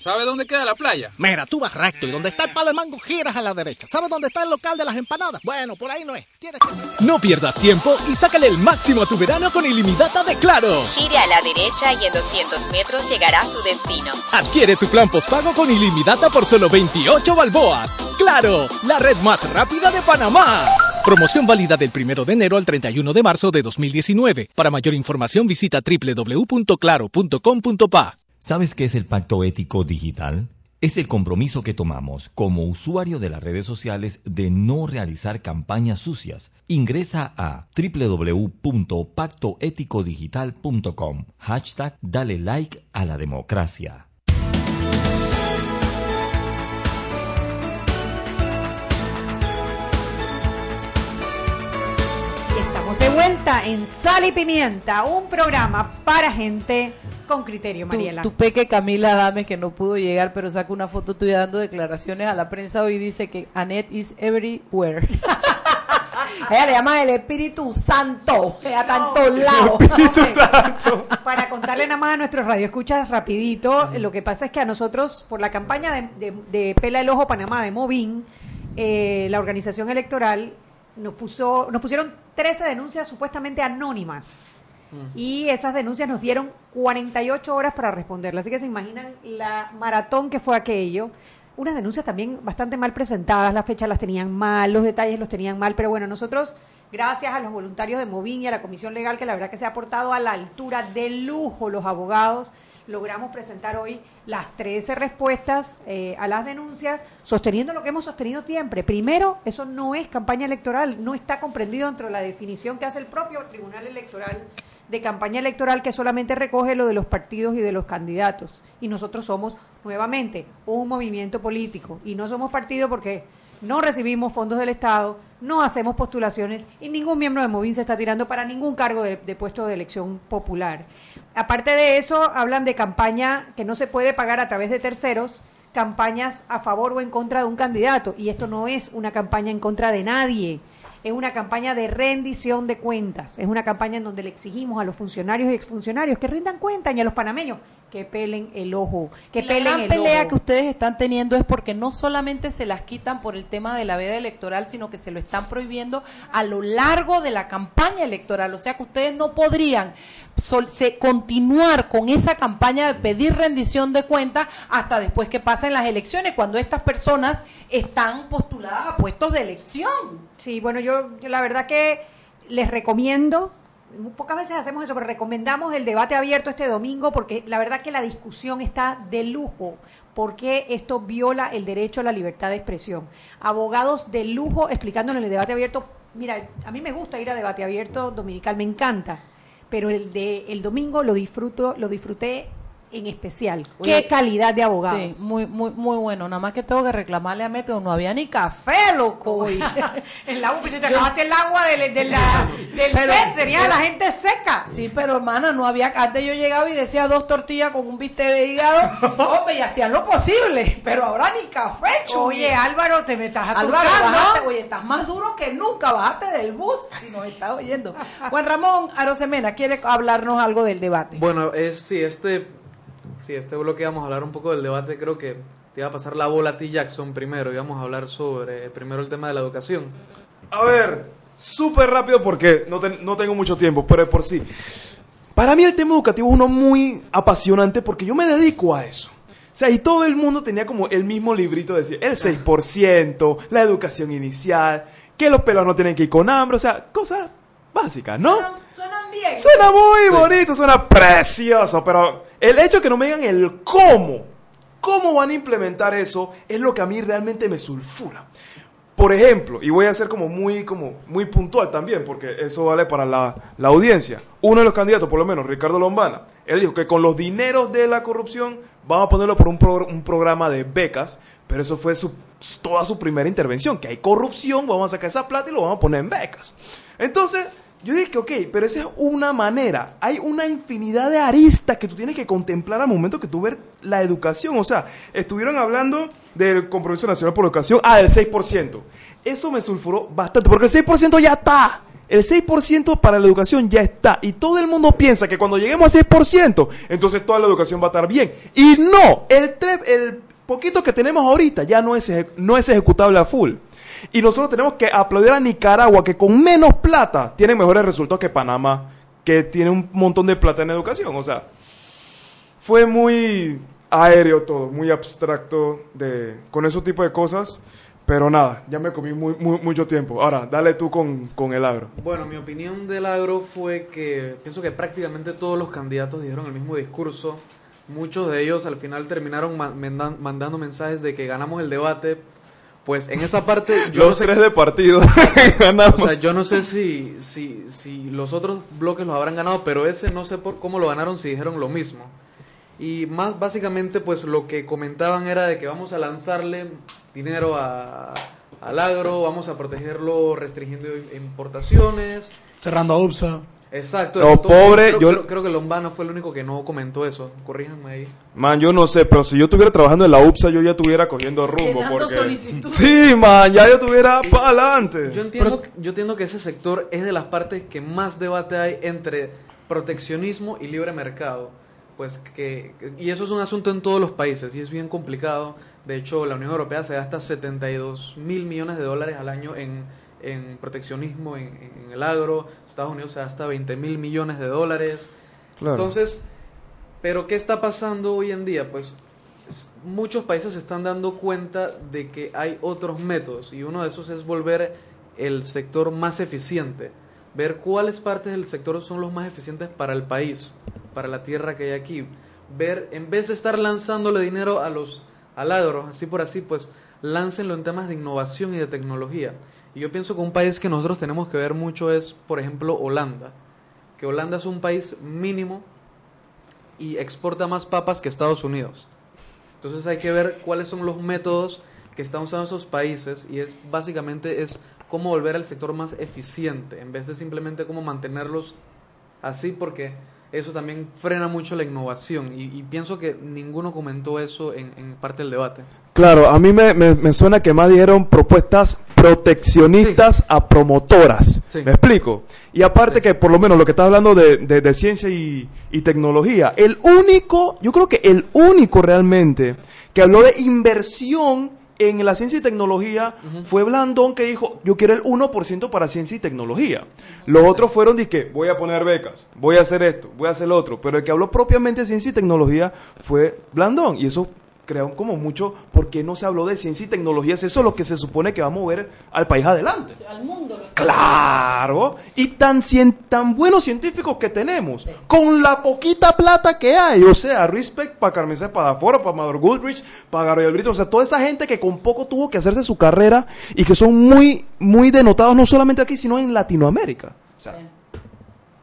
¿sabe dónde queda la playa? Mira, tú vas recto y donde está el palo de mango giras a la derecha. ¿Sabes dónde está el local de las empanadas? Bueno, por ahí no es. Tienes que... No pierdas tiempo y sácale el máximo a tu verano con ilimitada de Claro. Gire a la derecha y en 200 metros llegará a su destino. Adquiere tu plan postpago con ilimitada por solo 28 balboas. Claro, la red más rápida de Panamá. Promoción válida del 1 de enero al 31 de marzo de 2019. Para mayor información visita www.claro.com.pa. ¿Sabes qué es el pacto ético digital? Es el compromiso que tomamos como usuario de las redes sociales de no realizar campañas sucias. Ingresa a www.pactoeticodigital.com. Hashtag Dale like a la democracia. Vuelta en Sal y Pimienta, un programa para gente con criterio, Tu, Mariela. tu peque Camila Dames, que no pudo llegar, pero saca una foto tuya dando declaraciones a la prensa hoy, dice que Annette is everywhere. Ella le llama el Espíritu Santo, ella está en todos lados. Para contarle nada más a nuestros radioescuchas rapidito, lo que pasa es que a nosotros, por la campaña de, de- de Pela el Ojo Panamá de Movin, eh, la organización electoral nos puso, nos pusieron 13 denuncias supuestamente anónimas. Y esas denuncias nos dieron 48 horas para responderlas. Así que se imaginan la maratón que fue aquello. Unas denuncias también bastante mal presentadas, las fechas las tenían mal, los detalles los tenían mal, pero bueno, nosotros, gracias a los voluntarios de Movin y a la Comisión Legal, que la verdad que se ha portado a la altura de lujo los abogados, logramos presentar hoy las 13 respuestas eh, a las denuncias, sosteniendo lo que hemos sostenido siempre. Primero, eso no es campaña electoral, no está comprendido dentro de la definición que hace el propio Tribunal Electoral de campaña electoral que solamente recoge lo de los partidos y de los candidatos. Y nosotros somos, nuevamente, un movimiento político. Y no somos partido porque no recibimos fondos del Estado, no hacemos postulaciones y ningún miembro de Movin se está tirando para ningún cargo de, de puesto de elección popular. Aparte de eso, hablan de campaña que no se puede pagar a través de terceros, campañas a favor o en contra de un candidato. Y esto no es una campaña en contra de nadie es una campaña de rendición de cuentas, es una campaña en donde le exigimos a los funcionarios y exfuncionarios que rindan cuentas y a los panameños que pelen el ojo, que la pelen gran el pelea ojo. que ustedes están teniendo es porque no solamente se las quitan por el tema de la veda electoral, sino que se lo están prohibiendo a lo largo de la campaña electoral. O sea que ustedes no podrían sol- se- continuar con esa campaña de pedir rendición de cuentas hasta después que pasen las elecciones, cuando estas personas están postuladas a puestos de elección. Sí, bueno, yo, yo la verdad que les recomiendo, pocas veces hacemos eso, pero recomendamos el debate abierto este domingo porque la verdad que la discusión está de lujo porque esto viola el derecho a la libertad de expresión. Abogados de lujo explicándolo en el debate abierto. Mira, a mí me gusta ir a debate abierto dominical, me encanta, pero el de el domingo lo disfruto, lo disfruté en especial. Qué calidad de abogados. Sí, muy, muy, muy bueno. Nada más que tengo que reclamarle a Método, no había ni café, loco. en la UPI te acabaste el agua del, del, del tenía la gente seca. Sí, pero hermana, no había, antes yo llegaba y decía dos tortillas con un bistec de hígado, hombre, y hacían lo posible, pero ahora ni café, Oye, Álvaro, te me estás Álvaro, oye, estás más duro que nunca, bájate del bus si nos estás oyendo. Juan Ramón Arosemena, ¿quiere hablarnos algo del debate? Bueno, es, sí, este Sí, este bloque vamos a hablar un poco del debate. Creo que te iba a pasar la bola a ti, Jackson, primero. Y vamos a hablar sobre primero el tema de la educación. A ver, súper rápido porque no, tengo mucho tiempo, pero por sí. Para mí el tema educativo es uno muy apasionante porque yo me dedico a eso. O sea, y todo el mundo tenía como el mismo librito, decir, el 6%, la educación inicial, que los pelos no tienen que ir con hambre, o sea, cosas básicas, ¿no? Suenan, bien. Suena muy bonito, suena precioso, pero el hecho de que no me digan el cómo, cómo van a implementar eso, es lo que a mí realmente me sulfura. Por ejemplo, y voy a ser como muy, como muy puntual también, porque eso vale para la, audiencia. Uno de los candidatos, por lo menos, Ricardo Lombana, él dijo que con los dineros de la corrupción vamos a ponerlo por un, un programa de becas, pero eso fue su, toda su primera intervención, que hay corrupción, vamos a sacar esa plata y lo vamos a poner en becas. Entonces, yo dije que, ok, pero esa es una manera. Hay una infinidad de aristas que tú tienes que contemplar al momento que tú ves la educación. O sea, estuvieron hablando del Compromiso Nacional por la Educación, ah, del 6%. Eso me sulfuró bastante, porque el 6% ya está. El 6% para la educación ya está. Y todo el mundo piensa que cuando lleguemos al 6%, entonces toda la educación va a estar bien. Y no, el, el poquito que tenemos ahorita ya no es, no es ejecutable a full. Y nosotros tenemos que aplaudir a Nicaragua, que con menos plata tiene mejores resultados que Panamá, que tiene un montón de plata en educación. O sea, fue muy aéreo todo, muy abstracto de, con ese tipo de cosas. Pero nada, ya me comí muy, mucho tiempo. Ahora, dale tú con, con, el agro. Bueno, mi opinión del agro fue que pienso que prácticamente todos los candidatos dijeron el mismo discurso. Muchos de ellos al final terminaron mandando mensajes de que ganamos el debate, pues en esa parte yo los no sé, tres de partido ganamos. O sea, yo no sé si, si, si los otros bloques los habrán ganado, pero ese no sé por cómo lo ganaron si dijeron lo mismo. Y más básicamente pues lo que comentaban era de que vamos a lanzarle dinero a, al agro, vamos a protegerlo restringiendo importaciones. Cerrando a UPSA. Exacto. Lo pobre, creo, yo creo, que Lombana fue el único que no comentó eso. Corríjanme ahí. Man, yo no sé, pero si yo estuviera trabajando en la UPSA, yo ya estuviera cogiendo rumbo. Porque... Sí, man, ya yo estuviera para adelante. Yo entiendo, yo entiendo que ese sector es de las partes que más debate hay entre proteccionismo y libre mercado. Pues que, y eso es un asunto en todos los países y es bien complicado. De hecho, la Unión Europea se gasta 72 mil millones de dólares al año en en proteccionismo en, el agro, Estados Unidos se gasta 20 mil millones de dólares. Entonces, pero ¿qué está pasando hoy en día? Pues muchos países se están dando cuenta de que hay otros métodos y uno de esos es volver el sector más eficiente, ver cuáles partes del sector son los más eficientes para el país, para la tierra que hay aquí, ver en vez de estar lanzándole dinero a los al agro, así por así, pues láncenlo en temas de innovación y de tecnología. Y yo pienso que un país que nosotros tenemos que ver mucho es, por ejemplo, Holanda. Que Holanda es un país mínimo y exporta más papas que Estados Unidos. Entonces hay que ver cuáles son los métodos que están usando esos países y es básicamente es cómo volver al sector más eficiente en vez de simplemente cómo mantenerlos así porque eso también frena mucho la innovación y, pienso que ninguno comentó eso en, parte del debate. Claro, a mí me, suena que más dijeron propuestas proteccionistas a promotoras. ¿Me explico? Y aparte que por lo menos lo que está hablando de, ciencia y, y, tecnología, el único, yo creo que el único realmente que habló de inversión en la ciencia y tecnología fue Blandón que dijo, yo quiero el 1% para ciencia y tecnología. Los otros fueron que voy a poner becas, voy a hacer esto, voy a hacer lo otro. Pero el que habló propiamente de ciencia y tecnología fue Blandón. Y eso creó como mucho porque no se habló de ciencia y tecnología. Es eso lo que se supone que va a mover al país adelante. Al mundo. Claro, y tan, cien- tan buenos científicos que tenemos, con la poquita plata que hay, o sea, respect para Carmen Espadafora, para Amador Goodrich, para Gabriel Brito, o sea, toda esa gente que con poco tuvo que hacerse su carrera y que son muy, muy denotados no solamente aquí, sino en Latinoamérica. O sea,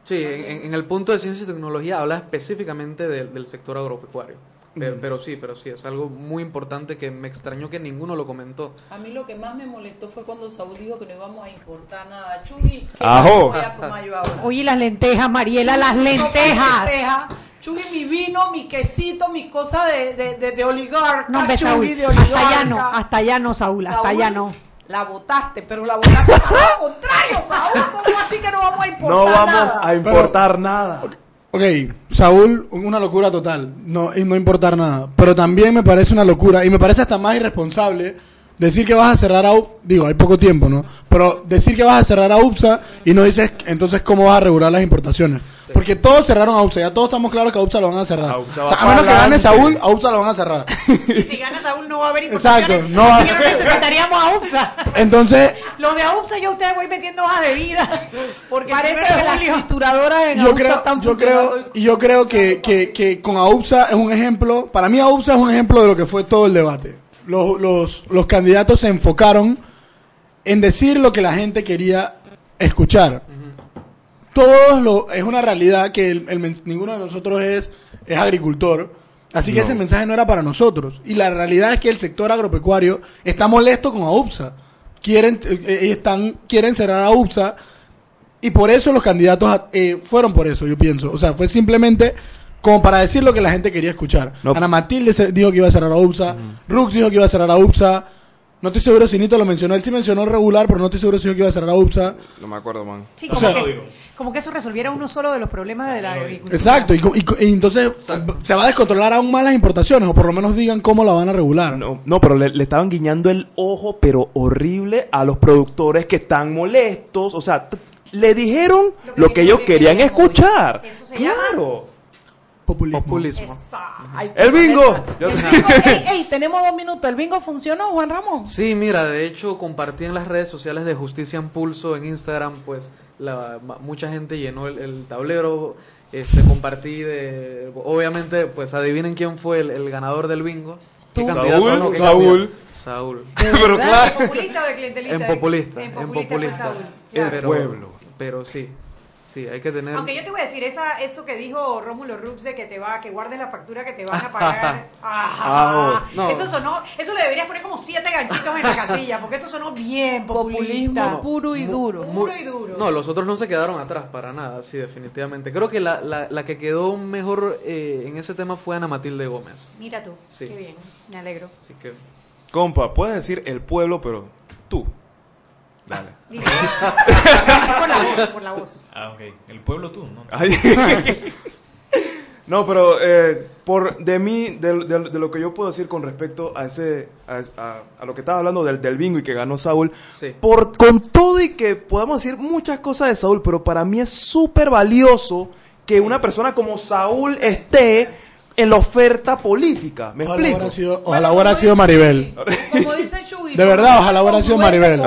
Sí, en, en el punto de ciencia y tecnología habla específicamente del sector agropecuario. Pero, sí, pero sí, es algo muy importante que me extrañó que ninguno lo comentó. A mí lo que más me molestó fue cuando Saúl dijo que no íbamos a importar nada. Chugui, ¿qué Ajo. voy a tomar yo ahora? Oye, las lentejas, Mariela, las lentejas. lenteja. Chugui, mi vino, mi quesito, mi cosa de, de, de, de oligarca. No, Chugui, Saúl, de hasta allá no, hasta allá no, Saúl, hasta Saúl, allá no. La votaste, pero la votaste lo contrario, Saúl. ¿Cómo así que no vamos a importar no vamos nada? a importar nada. Ok, Saúl, una locura total, no, y no importar nada. Pero también me parece una locura, y me parece hasta más irresponsable, decir que vas a cerrar a UPSA, digo, hay poco tiempo, ¿no? Pero decir que vas a cerrar a UPSA y no dices entonces cómo vas a regular las importaciones. Porque todos cerraron a UPSA, ya todos estamos claros que a UPSA lo van a cerrar. UPSA O va sea, a menos que gane. Saúl, a UPSA lo van a cerrar. Y si gana Saúl no va a haber Exacto, no va- siquiera necesitaríamos a UPSA. Entonces, Los de AUPSA yo a ustedes voy metiendo hojas de vida. Porque Parece que las trituradoras en yo creo, están yo funcionando. creo, y yo creo que, que, que con AUPSA es un ejemplo, para mí AUPSA es un ejemplo de lo que fue todo el debate. Los, los, los candidatos se enfocaron en decir lo que la gente quería escuchar. Todos lo, es una realidad que el- el ninguno de nosotros es, es agricultor. Así que No. ese mensaje no era para nosotros. Y la realidad es que el sector agropecuario está molesto con AUPSA. Quieren, eh, eh, están, quieren cerrar a UPSA y por eso los candidatos eh, fueron por eso, yo pienso. O sea, fue simplemente como para decir lo que la gente quería escuchar. No. Ana Matilde se- dijo que iba a cerrar a UPSA. Rux dijo que iba a cerrar a UPSA. No estoy seguro si Nito lo mencionó. Él sí mencionó regular, pero no estoy seguro si dijo que iba a cerrar a UPSA. No me acuerdo, man. Sí, O como, sea- que, como que eso resolviera uno solo de los problemas de la agricultura. Exacto. Y, y entonces se va a descontrolar aún más las importaciones, o por lo menos digan cómo la van a regular. No, no, pero le, le estaban guiñando el ojo, pero horrible, a los productores que están molestos. O sea, le dijeron lo que, ellos querían escuchar. Claro. Populismo. Ay, El bingo. El bingo, ey, ey, tenemos dos minutos. ¿El bingo funcionó, Juan Ramón? Sí, mira, de hecho compartí en las redes sociales de Justicia en Pulso en Instagram, pues la, ma- mucha gente llenó el, el tablero, este compartí de, obviamente, pues adivinen quién fue el, el ganador del bingo. Saúl, No, ¿qué Saúl. Saúl. Pero claro. ¿En populista o de clientelista? En populista, En en populista fue populista. Saúl, El pueblo. Pero sí, sí, hay que tener... Aunque yo te voy a decir, esa, eso que dijo Rómulo Rux de que te va, que guardes la factura que te van a pagar. Ah, no. Eso sonó, eso le deberías poner como siete ganchitos en la casilla, porque eso sonó bien populista. Populismo puro y duro. Puro y duro. No, los otros no se quedaron atrás para nada, sí, definitivamente. Creo que la, la, la que quedó mejor eh, en ese tema fue Ana Matilde Gómez. Mira tú, Sí. qué bien, me alegro. Así que... Compa, puedes decir el pueblo, pero tú. Dale. Dice, por la voz, por la voz. Ah, ok. El pueblo tú, ¿no? No, pero eh, por de mí, de, de- de lo que yo puedo decir con respecto a ese, a, a- a lo que estaba hablando del, del bingo y que ganó Saúl, Sí. por con todo y que podamos decir muchas cosas de Saúl, pero para mí es súper valioso que una persona como Saúl esté en la oferta política. ¿Me Ojalá explico? hubiera sido, ojalá hubiera sido Maribel. Como dice Chugui. De verdad, ojalá hubiera sido Maribel.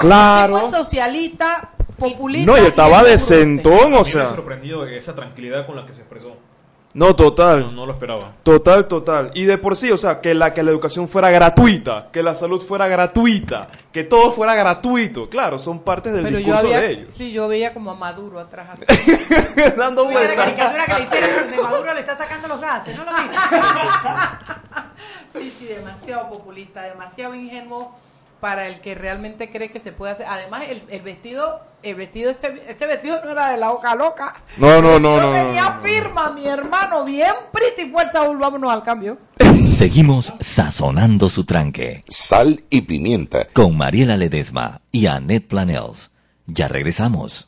Claro. Es socialista, populista. No, y estaba es de centón, o A mí me sea. sorprendido de esa tranquilidad con la que se expresó. No, total. No, no lo esperaba. Total, total. Y de por sí, o sea, que la, que la educación fuera gratuita, que la salud fuera gratuita, que todo fuera gratuito. Claro, son partes del Pero yo discurso había, de ellos. sí, yo veía como a Maduro atrás así. Dando Mira la vueltas. caricatura que le hicieron donde Maduro le está sacando los gases, ¿no lo viste? Sí, sí, demasiado populista, demasiado ingenuo para el que realmente cree que se puede hacer. Además, el, el vestido, el vestido, ese, ese vestido no era de la boca loca. No, no, no, no, no, tenía no, no. firma, mi hermano, bien pretty fuerza, vámonos al cambio. Seguimos sazonando su tranque. Sal y pimienta. Con Mariela Ledesma y Annette Planels. Ya regresamos.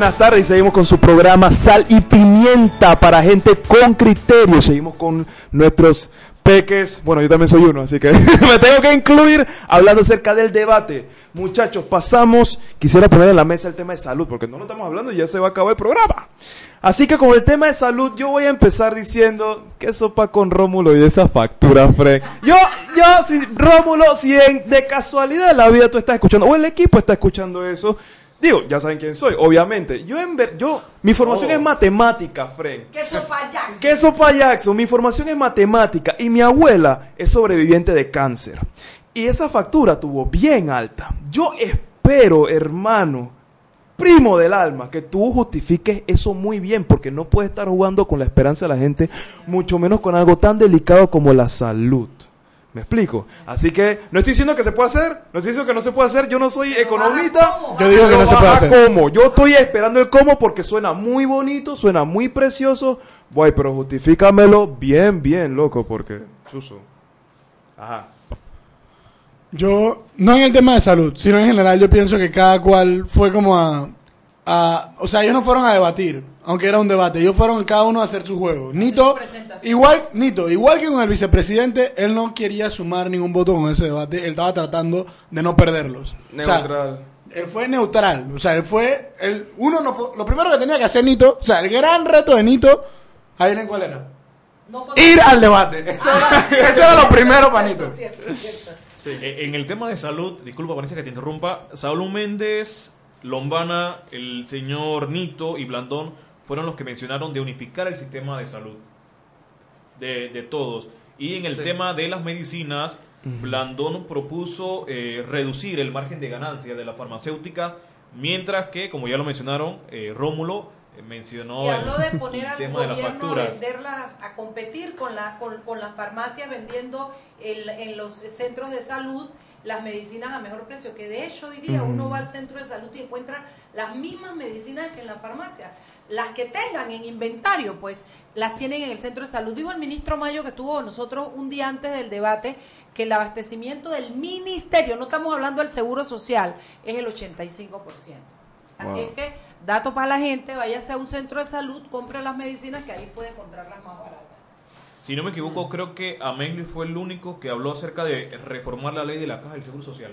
Buenas tardes seguimos con su programa Sal y Pimienta para gente con criterio. Seguimos con nuestros peques. Bueno, yo también soy uno, así que me tengo que incluir hablando acerca del debate. Muchachos, pasamos. Quisiera poner en la mesa el tema de salud, porque no lo estamos hablando y ya se va a acabar el programa. Así que con el tema de salud, yo voy a empezar diciendo que sopa con Rómulo y esa factura, Fred. Yo, yo, si Rómulo, si de casualidad la vida tú estás escuchando, o el equipo está escuchando eso, Digo, ya saben quién soy, obviamente. Yo, en ver, yo mi formación Oh. es matemática, Fren. Queso payaso. Queso payaso, mi formación es matemática y mi abuela es sobreviviente de cáncer. Y esa factura tuvo bien alta. Yo espero, hermano, primo del alma, que tú justifiques eso muy bien, porque no puedes estar jugando con la esperanza de la gente, mucho menos con algo tan delicado como la salud. ¿Me explico? Así que no estoy diciendo que se puede hacer, no estoy diciendo que no se puede hacer, yo no soy economista. Yo digo que no se puede hacer. cómo. Yo estoy esperando el cómo porque suena muy bonito, suena muy precioso. Voy, pero justifícamelo bien, bien, loco, porque chuzo. Ajá. Yo, no en el tema de salud, sino en general, yo pienso que cada cual fue como a, a- O sea, ellos no fueron a debatir, aunque era un debate. Ellos fueron cada uno a hacer su juego. Nito, igual, Nito, igual que con el vicepresidente, él no quería sumar ningún voto con ese debate. Él estaba tratando de no perderlos. O sea, Neutral. él fue neutral. O sea, él fue. El, uno no, lo primero que tenía que hacer Nito, o sea, el gran reto de Nito, ahí en cuál era. Ir al debate. Eso era, eso era lo primero para Nito. Sí, e- en el tema de salud, disculpa Vanessa que te interrumpa, Saúl Méndez, Lombana, el señor Nito y Blandón fueron los que mencionaron de unificar el sistema de salud de, de todos. Y en el Sí. tema de las medicinas, Blandón propuso eh, reducir el margen de ganancia de la farmacéutica, mientras que, como ya lo mencionaron, eh, Rómulo eh, mencionó Y habló el de poner al tema de las gobierno a venderlas, a competir con, la, con, con las farmacias vendiendo el- en los centros de salud las medicinas a mejor precio, que de hecho hoy día uno va al centro de salud y encuentra las mismas medicinas que en la farmacia. Las que tengan en inventario, pues las tienen en el centro de salud. Digo el ministro Mayo que estuvo con nosotros un día antes del debate, que el abastecimiento del ministerio, no estamos hablando del seguro social, es el 85%. Así Wow. es que, dato para la gente, váyase a un centro de salud, compre las medicinas que ahí puede encontrarlas más baratas. Si no me equivoco, creo que Amenli fue el único que habló acerca de reformar la ley de la caja del Seguro Social.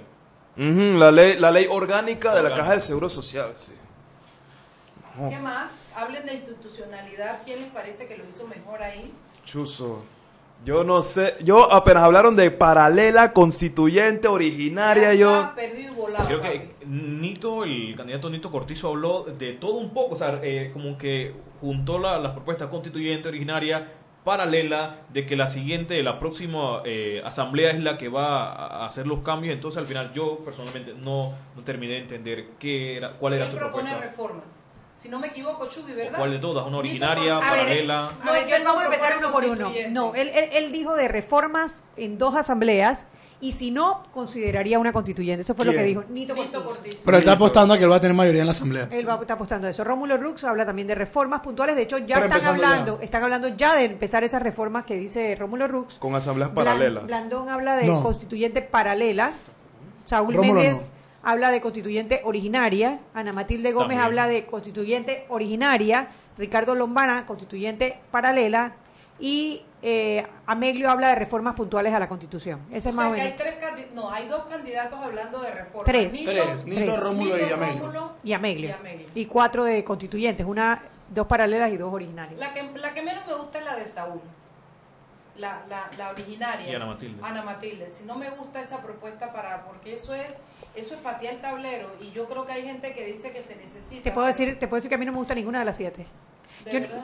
Ujú, la, ley, la ley orgánica de la Caja del Seguro Social. Sí. No. ¿Qué más? Hablen de institucionalidad. ¿Quién les parece que lo hizo mejor ahí? Chuzo. Yo no sé. Yo apenas hablaron de paralela, constituyente, originaria. Yo. Perdido y volado. Creo que Nito, el candidato Nito Cortizo habló de todo un poco, o sea, eh, como que juntó la, las propuestas constituyente originaria paralela de que la siguiente, la próxima eh, asamblea es la que va a hacer los cambios, entonces al final yo personalmente no, no terminé de entender qué era, cuál era Él tu propone propuesta. reformas. Si no me equivoco, Chugui, ¿verdad? ¿Cuál de todas? ¿Una originaria, Cor- A ver, paralela? No, vamos a empezar uno por uno. No, él, él, él dijo de reformas en dos asambleas y si no, consideraría una constituyente. Eso fue lo que dijo Nito, Nito. Pero él está apostando a que él va a tener mayoría en la asamblea. Él va, está apostando a eso. Rómulo Rux habla también de reformas puntuales. De hecho, ya Pero están hablando, ya. están hablando ya de empezar esas reformas que dice Rómulo Rux. Con asambleas paralelas. Blandón habla de No. constituyente paralela. Saúl Rómulo Méndez habla de constituyente originaria. Ana Matilde Gómez También. habla de constituyente originaria. Ricardo Lombana, constituyente paralela. Y eh, Ameglio habla de reformas puntuales a la Constitución. Ese O es más sea o que hay tres no, hay dos candidatos hablando de reformas. Tres. Nito, Tres. Nito, Tres. Rómulo y Nito. Rómulo Y Ameglio. y Ameglio. Y cuatro de constituyentes. Una, dos paralelas y dos originarias. La que, la que menos me gusta es la de Saúl. La, la, la originaria. Y Ana Matilde. Ana Matilde. Si no me gusta esa propuesta para, porque eso es, eso es patear el tablero y yo creo que hay gente que dice que se necesita. Te puedo decir, te puedo decir que a mí no me gusta ninguna de las siete.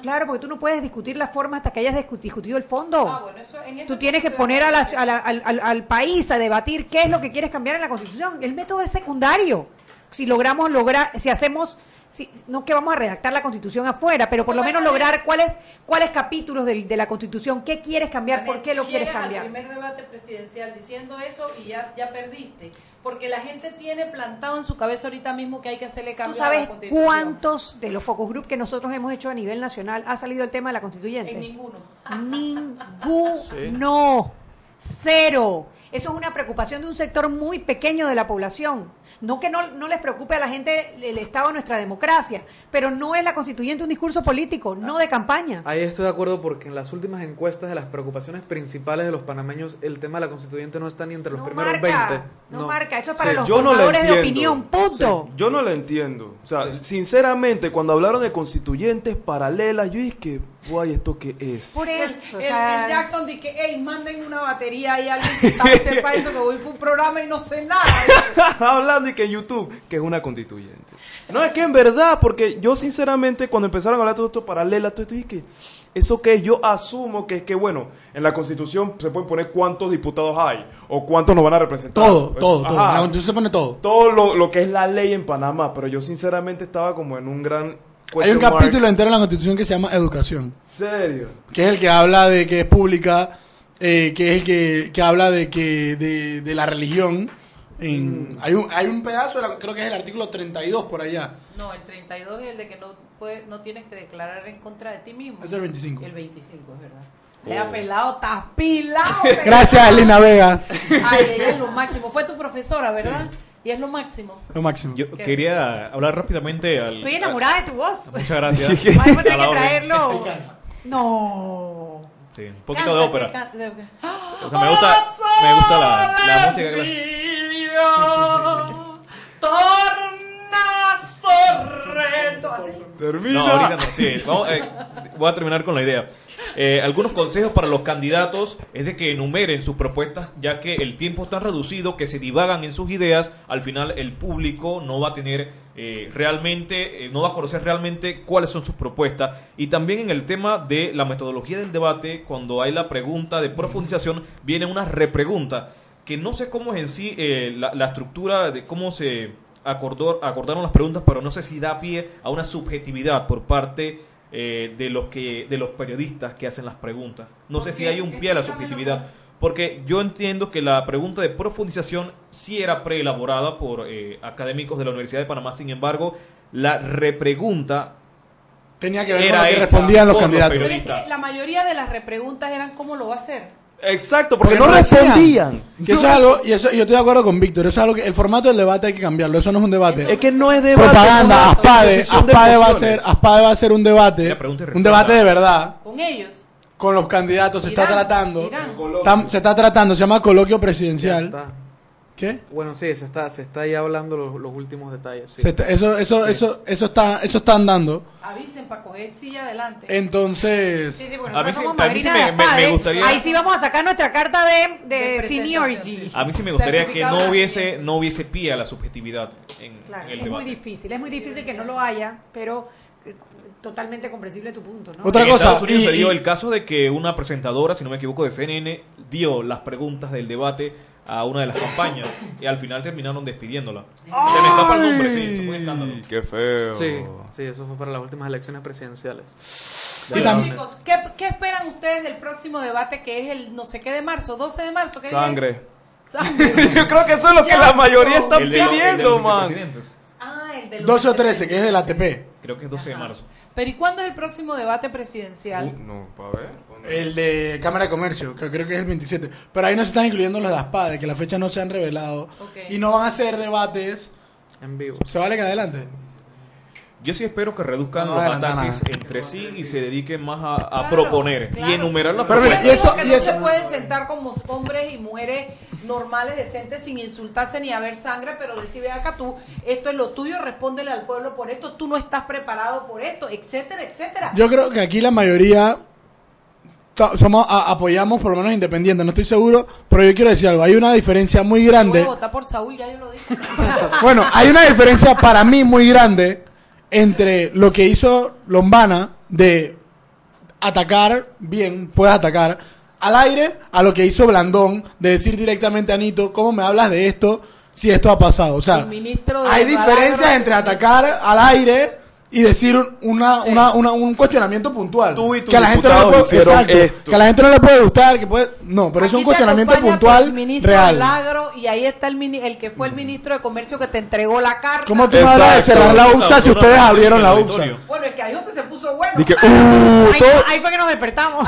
Claro, porque tú no puedes discutir la forma hasta que hayas discu- discutido el fondo. Ah, bueno, eso, en eso Tú tienes que poner a la- acuerdo. a la- al, al- al país a debatir qué es lo que quieres cambiar en la Constitución. El método es secundario. Si logramos lograr, si hacemos, si, no que vamos a redactar la Constitución afuera, pero por lo ¿Qué menos lograr cuáles cuáles capítulos del- de la Constitución, qué quieres cambiar, por qué lo quieres cambiar. al primer debate presidencial diciendo eso y ya, ya perdiste. Porque la gente tiene plantado en su cabeza ahorita mismo que hay que hacerle ¿Tú cambios a la sabes Constitución. cuántos de los focus group que nosotros hemos hecho a nivel nacional ha salido el tema de la constituyente? En ninguno. Ninguno. Cero. Eso es una preocupación de un sector muy pequeño de la población. No que no, no les preocupe a la gente el estado de nuestra democracia, pero no es la constituyente un discurso político, no de campaña. Ahí estoy de acuerdo porque en las últimas encuestas de las preocupaciones principales de los panameños, el tema de la constituyente no está ni entre los No primeros marca, 20. no marca, eso es para Sí, los no formadores de entiendo. opinión, punto. Yo no lo entiendo. O sea, sinceramente, cuando hablaron de constituyentes paralelas, yo dije que, guay, ¿esto qué es? Por eso, o el, sea, el Jackson dice que, hey, manden una batería ahí a alguien que sabe- sepa eso, que voy por un programa y no sé nada. Hablando y que en YouTube, que es una constituyente. No, es que en verdad, porque yo sinceramente, cuando empezaron a hablar de todo esto paralela, todo esto, dije que, ¿eso que Yo asumo que es que, bueno, en la constitución se pueden poner cuántos diputados hay, o cuántos nos van a representar. Todo, Eso, todo, todo. En la constitución se pone todo. Todo lo, lo que es la ley en Panamá, pero yo sinceramente estaba como en un gran... Hay un mark. capítulo entero en la constitución que se llama educación. ¿Serio? que es el que habla de que es pública, eh, que es el que, que habla de que de, de la religión. En, hay, un, hay un pedazo, la- creo que es el artículo 32 por allá. No, el 32 es el de que no, puede, no tienes que declarar en contra de ti mismo. Es el 25. El 25, es verdad. Oh. Lea pelado, estás pilado. Gracias, Lina Vega. Ay, ella es lo máximo. Fue tu profesora, ¿verdad? Y es lo máximo. Lo máximo. Yo quería hablar rápidamente al... estoy enamorada de tu voz. Muchas gracias. Vamos a tener que traerlo. No. Sí, un poquito de ópera. canta, de- O sea, me gusta, me gusta la, la música clásica. Torna sorrento. Así. Termina. No, ahorita no. Sí, vamos, eh, voy a terminar con la idea. Eh, algunos consejos para los candidatos es de que enumeren sus propuestas, ya que el tiempo está reducido, que se divagan en sus ideas. Al final, el público no va a tener eh, realmente, eh, no va a conocer realmente cuáles son sus propuestas. Y también en el tema de la metodología del debate, cuando hay la pregunta de profundización, viene una repregunta que no sé cómo es en sí eh, la, la estructura de cómo se acordó, acordaron las preguntas, pero no sé si da pie a una subjetividad por parte eh, de los que de los periodistas que hacen las preguntas. No sé si hay un pie a la subjetividad. Porque yo entiendo que la pregunta de profundización sí era preelaborada por eh, académicos de la Universidad de Panamá, sin embargo, la repregunta Tenía que ver era con lo que respondían los candidatos. Pero es periodistas. que la mayoría de las repreguntas eran cómo lo va a hacer. Exacto, porque, Porque no, respondían. Que eso es algo, y eso, yo estoy de acuerdo con Víctor, eso es algo que el formato del debate hay que cambiarlo, eso no es un debate. Es que no es debate. Propaganda, Aspade, Aspade va a ser, Aspade va a ser un debate, un debate de verdad, Con ellos. con los candidatos, se está tratando, se está tratando, se llama coloquio presidencial, Ya está. ¿Qué? Bueno, sí, se está, se está ahí hablando los, los últimos detalles. sí. Se está- eso, eso, Sí. eso, eso está, eso está andando. Avisen para coger silla adelante. Entonces, Sí, sí, porque A mí sí- somos a mí sí madrinas me- gustaría- Ahí sí vamos a sacar nuestra carta de, de, seniority. A mí sí me gustaría que no hubiese, no hubiese pie a la subjetividad en, Claro, en el es muy difícil, es muy difícil que no lo haya, pero eh, totalmente comprensible tu punto, ¿no? Otra en cosa, Estados Unidos y- se dio y- el caso de que una presentadora, si no me equivoco, de CNN dio las preguntas del debate a una de las campañas y al final terminaron despidiéndola. Se me escapa el nombre, sí, eso fue un escándalo. Qué feo. Sí, sí, eso fue para las últimas elecciones presidenciales. Bueno, chicos, ¿qué, qué esperan ustedes del próximo debate que es el no sé qué de marzo? 12 de marzo. ¿qué día es? Sangre. Sangre. Yo creo que eso es lo que la mayoría están El de los- el de pidiendo, los man. vicepresidentes. Ah, el del 12 o 13, que es del ATP. Creo que es 12 de marzo. Pero ¿y cuándo es el próximo debate presidencial? Uh, no, para ver. El de Cámara de Comercio, que creo que es el 27. Pero ahí no se están incluyendo los de ASPADE, que las fechas no se han revelado. Y no van a ser debates. En vivo. ¿Se vale que adelante? Yo sí espero que reduzcan No los ataques nada. entre sí y se dediquen más a, a Claro, proponer claro. y enumerar las propuestas. y eso- que y no eso- se pueden sentar como hombres y mujeres normales, decentes, sin insultarse ni haber sangre, pero decir, ve acá tú, esto es lo tuyo, respóndele al pueblo por esto, tú no estás preparado por esto, etcétera, etcétera. Yo creo que aquí la mayoría somos a- apoyamos por lo menos independientes, no estoy seguro, pero yo quiero decir algo, hay una diferencia muy Voy a grande. votar por Saúl, ya yo lo dije. Bueno, hay una diferencia para mí muy grande entre lo que hizo Lombana de atacar bien, puedes atacar al aire, a lo que hizo Blandón de decir directamente a Nito, ¿cómo me hablas de esto si esto ha pasado? O sea, hay diferencias entre atacar al aire y decir un- una, Sí. una, una- un cuestionamiento puntual. Tú y tus que a la gente no le puede, exacto, esto. que a la gente no le puede gustar, que puede, no, pero es un cuestionamiento tu puntual real. Milagro, y ahí está el, mini- el que fue el ministro de Comercio que te entregó la carta. ¿Cómo tú de Exacto. cerrar la UPSA si ustedes abrieron la UPSA? Bueno, es que ahí donde se puso bueno. Que, uh, Ahí, todo- ahí fue que nos despertamos.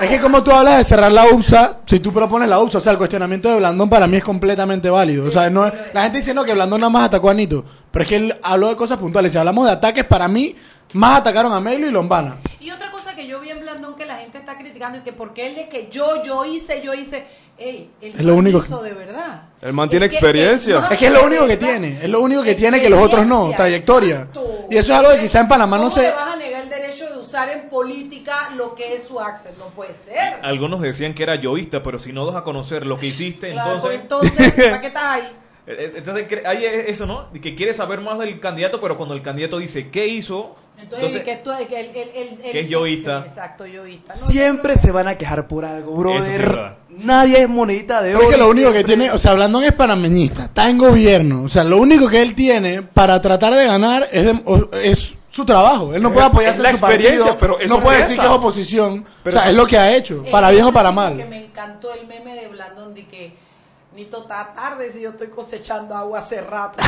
Es que como tú hablas de cerrar la UPSA, si tú propones la UPSA, o sea, el cuestionamiento de Blandón para mí es completamente válido. o sea, no la gente diciendo que Blandón nada más atacó a Nito, pero es que él habló de cosas puntuales. Si hablamos de ataques, para mí, más atacaron a Melo y Lombana. Y otra cosa que yo vi en Blandón que la gente está criticando y que porque él de que yo, yo hice, yo hice, ey, él Es lo único hizo de verdad. Él mantiene Es que- experiencia. no, Es que es lo único que tiene, es lo único que tiene que los otros no, trayectoria. exacto. Y eso es algo que quizá en Panamá no ¿Cómo le se... vas a negar el derecho de usar en política lo que es su accent? No puede ser. Algunos decían que era yoísta, pero si no das a conocer lo que hiciste, Claro, entonces... entonces, ¿para qué estás ahí? Eh, eh, Entonces, hay eso, ¿no? Que quiere saber más del candidato, pero cuando el candidato dice qué hizo, Entonces, entonces, que tú, que el, el, el, el- que es yoísta. sí, exacto, yoísta. No, Siempre se van a quejar por algo, sí es brother. verdad. Nadie es monedita de oro. Porque lo único que siempre- tiene, o sea, Blandón es panameñista, está en gobierno, o sea, lo único que él tiene para tratar de ganar es, de- es su trabajo. Él no Es- puede apoyarse es la en su experiencia, partido, pero eso no puede decir que es oposición, Pero o sea, eso- es lo que ha hecho, para bien o para que mal. me encantó el meme de Blandón de que Nito está tarde si yo estoy cosechando agua hace rato.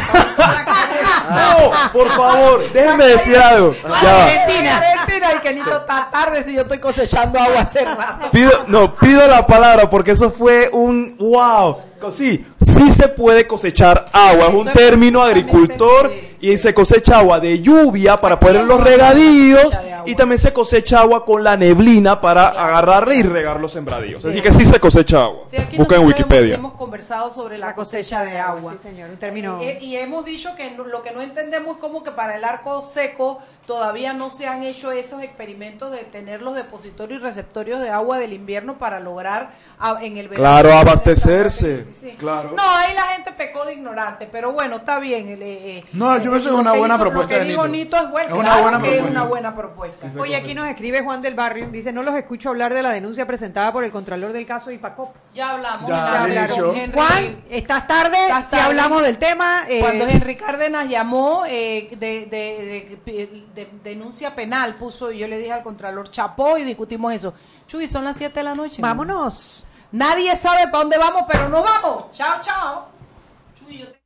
No, por favor, déjenme decir algo. Argentina, Argentina, y que Nito está tarde si yo estoy cosechando agua hace rato. Pido, no, pido la palabra porque eso fue un wow. Sí, sí se puede cosechar agua, es un término agricultor sí, y se cosecha agua de lluvia para poner los regadíos y también se cosecha agua con la neblina para agarrarle y regar los sembradíos. Así que sí se cosecha agua. Sí, aquí Busca en Wikipedia. Hemos, hemos conversado sobre la, cosecha de agua. Sí, señor, un término. Y hemos dicho que lo que no entendemos es como que para el arco seco todavía no se han hecho esos experimentos de tener los depositorios y receptorios de agua del invierno para lograr a- en el verano. Claro, abastecerse. Sí, sí. Claro. No, ahí la gente pecó de ignorante, pero bueno, está bien. el, eh, eh, No, yo pienso que es lo una buena propuesta Lo que de dijo Nito. Es bueno, Es una claro buena que es propuesta. una buena propuesta. Oye, aquí nos escribe Juan del Barrio, dice, no los escucho hablar de la denuncia presentada por el Contralor del caso Ipacop. Ya hablamos. Ya, ya hablamos inició. con Henry. Juan, estás tarde, Estás si tarde. hablamos del tema. eh, Cuando Henry Cárdenas llamó eh, de, de- de- de denuncia penal, puso y yo le dije al Contralor Chapó y discutimos eso. Chuy, son las 7 de la noche. Vámonos. Nadie sabe para dónde vamos, pero no vamos. Chao, chao. Chuy, yo te-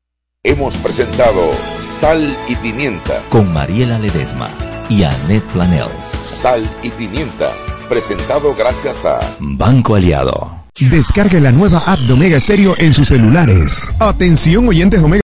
Hemos presentado Sal y Pimienta. Con Mariela Ledesma y Annette Planels. Sal y Pimienta. Presentado gracias a Banco Aliado. Descargue la nueva app de Omega Stereo en sus celulares. Atención oyentes Omega.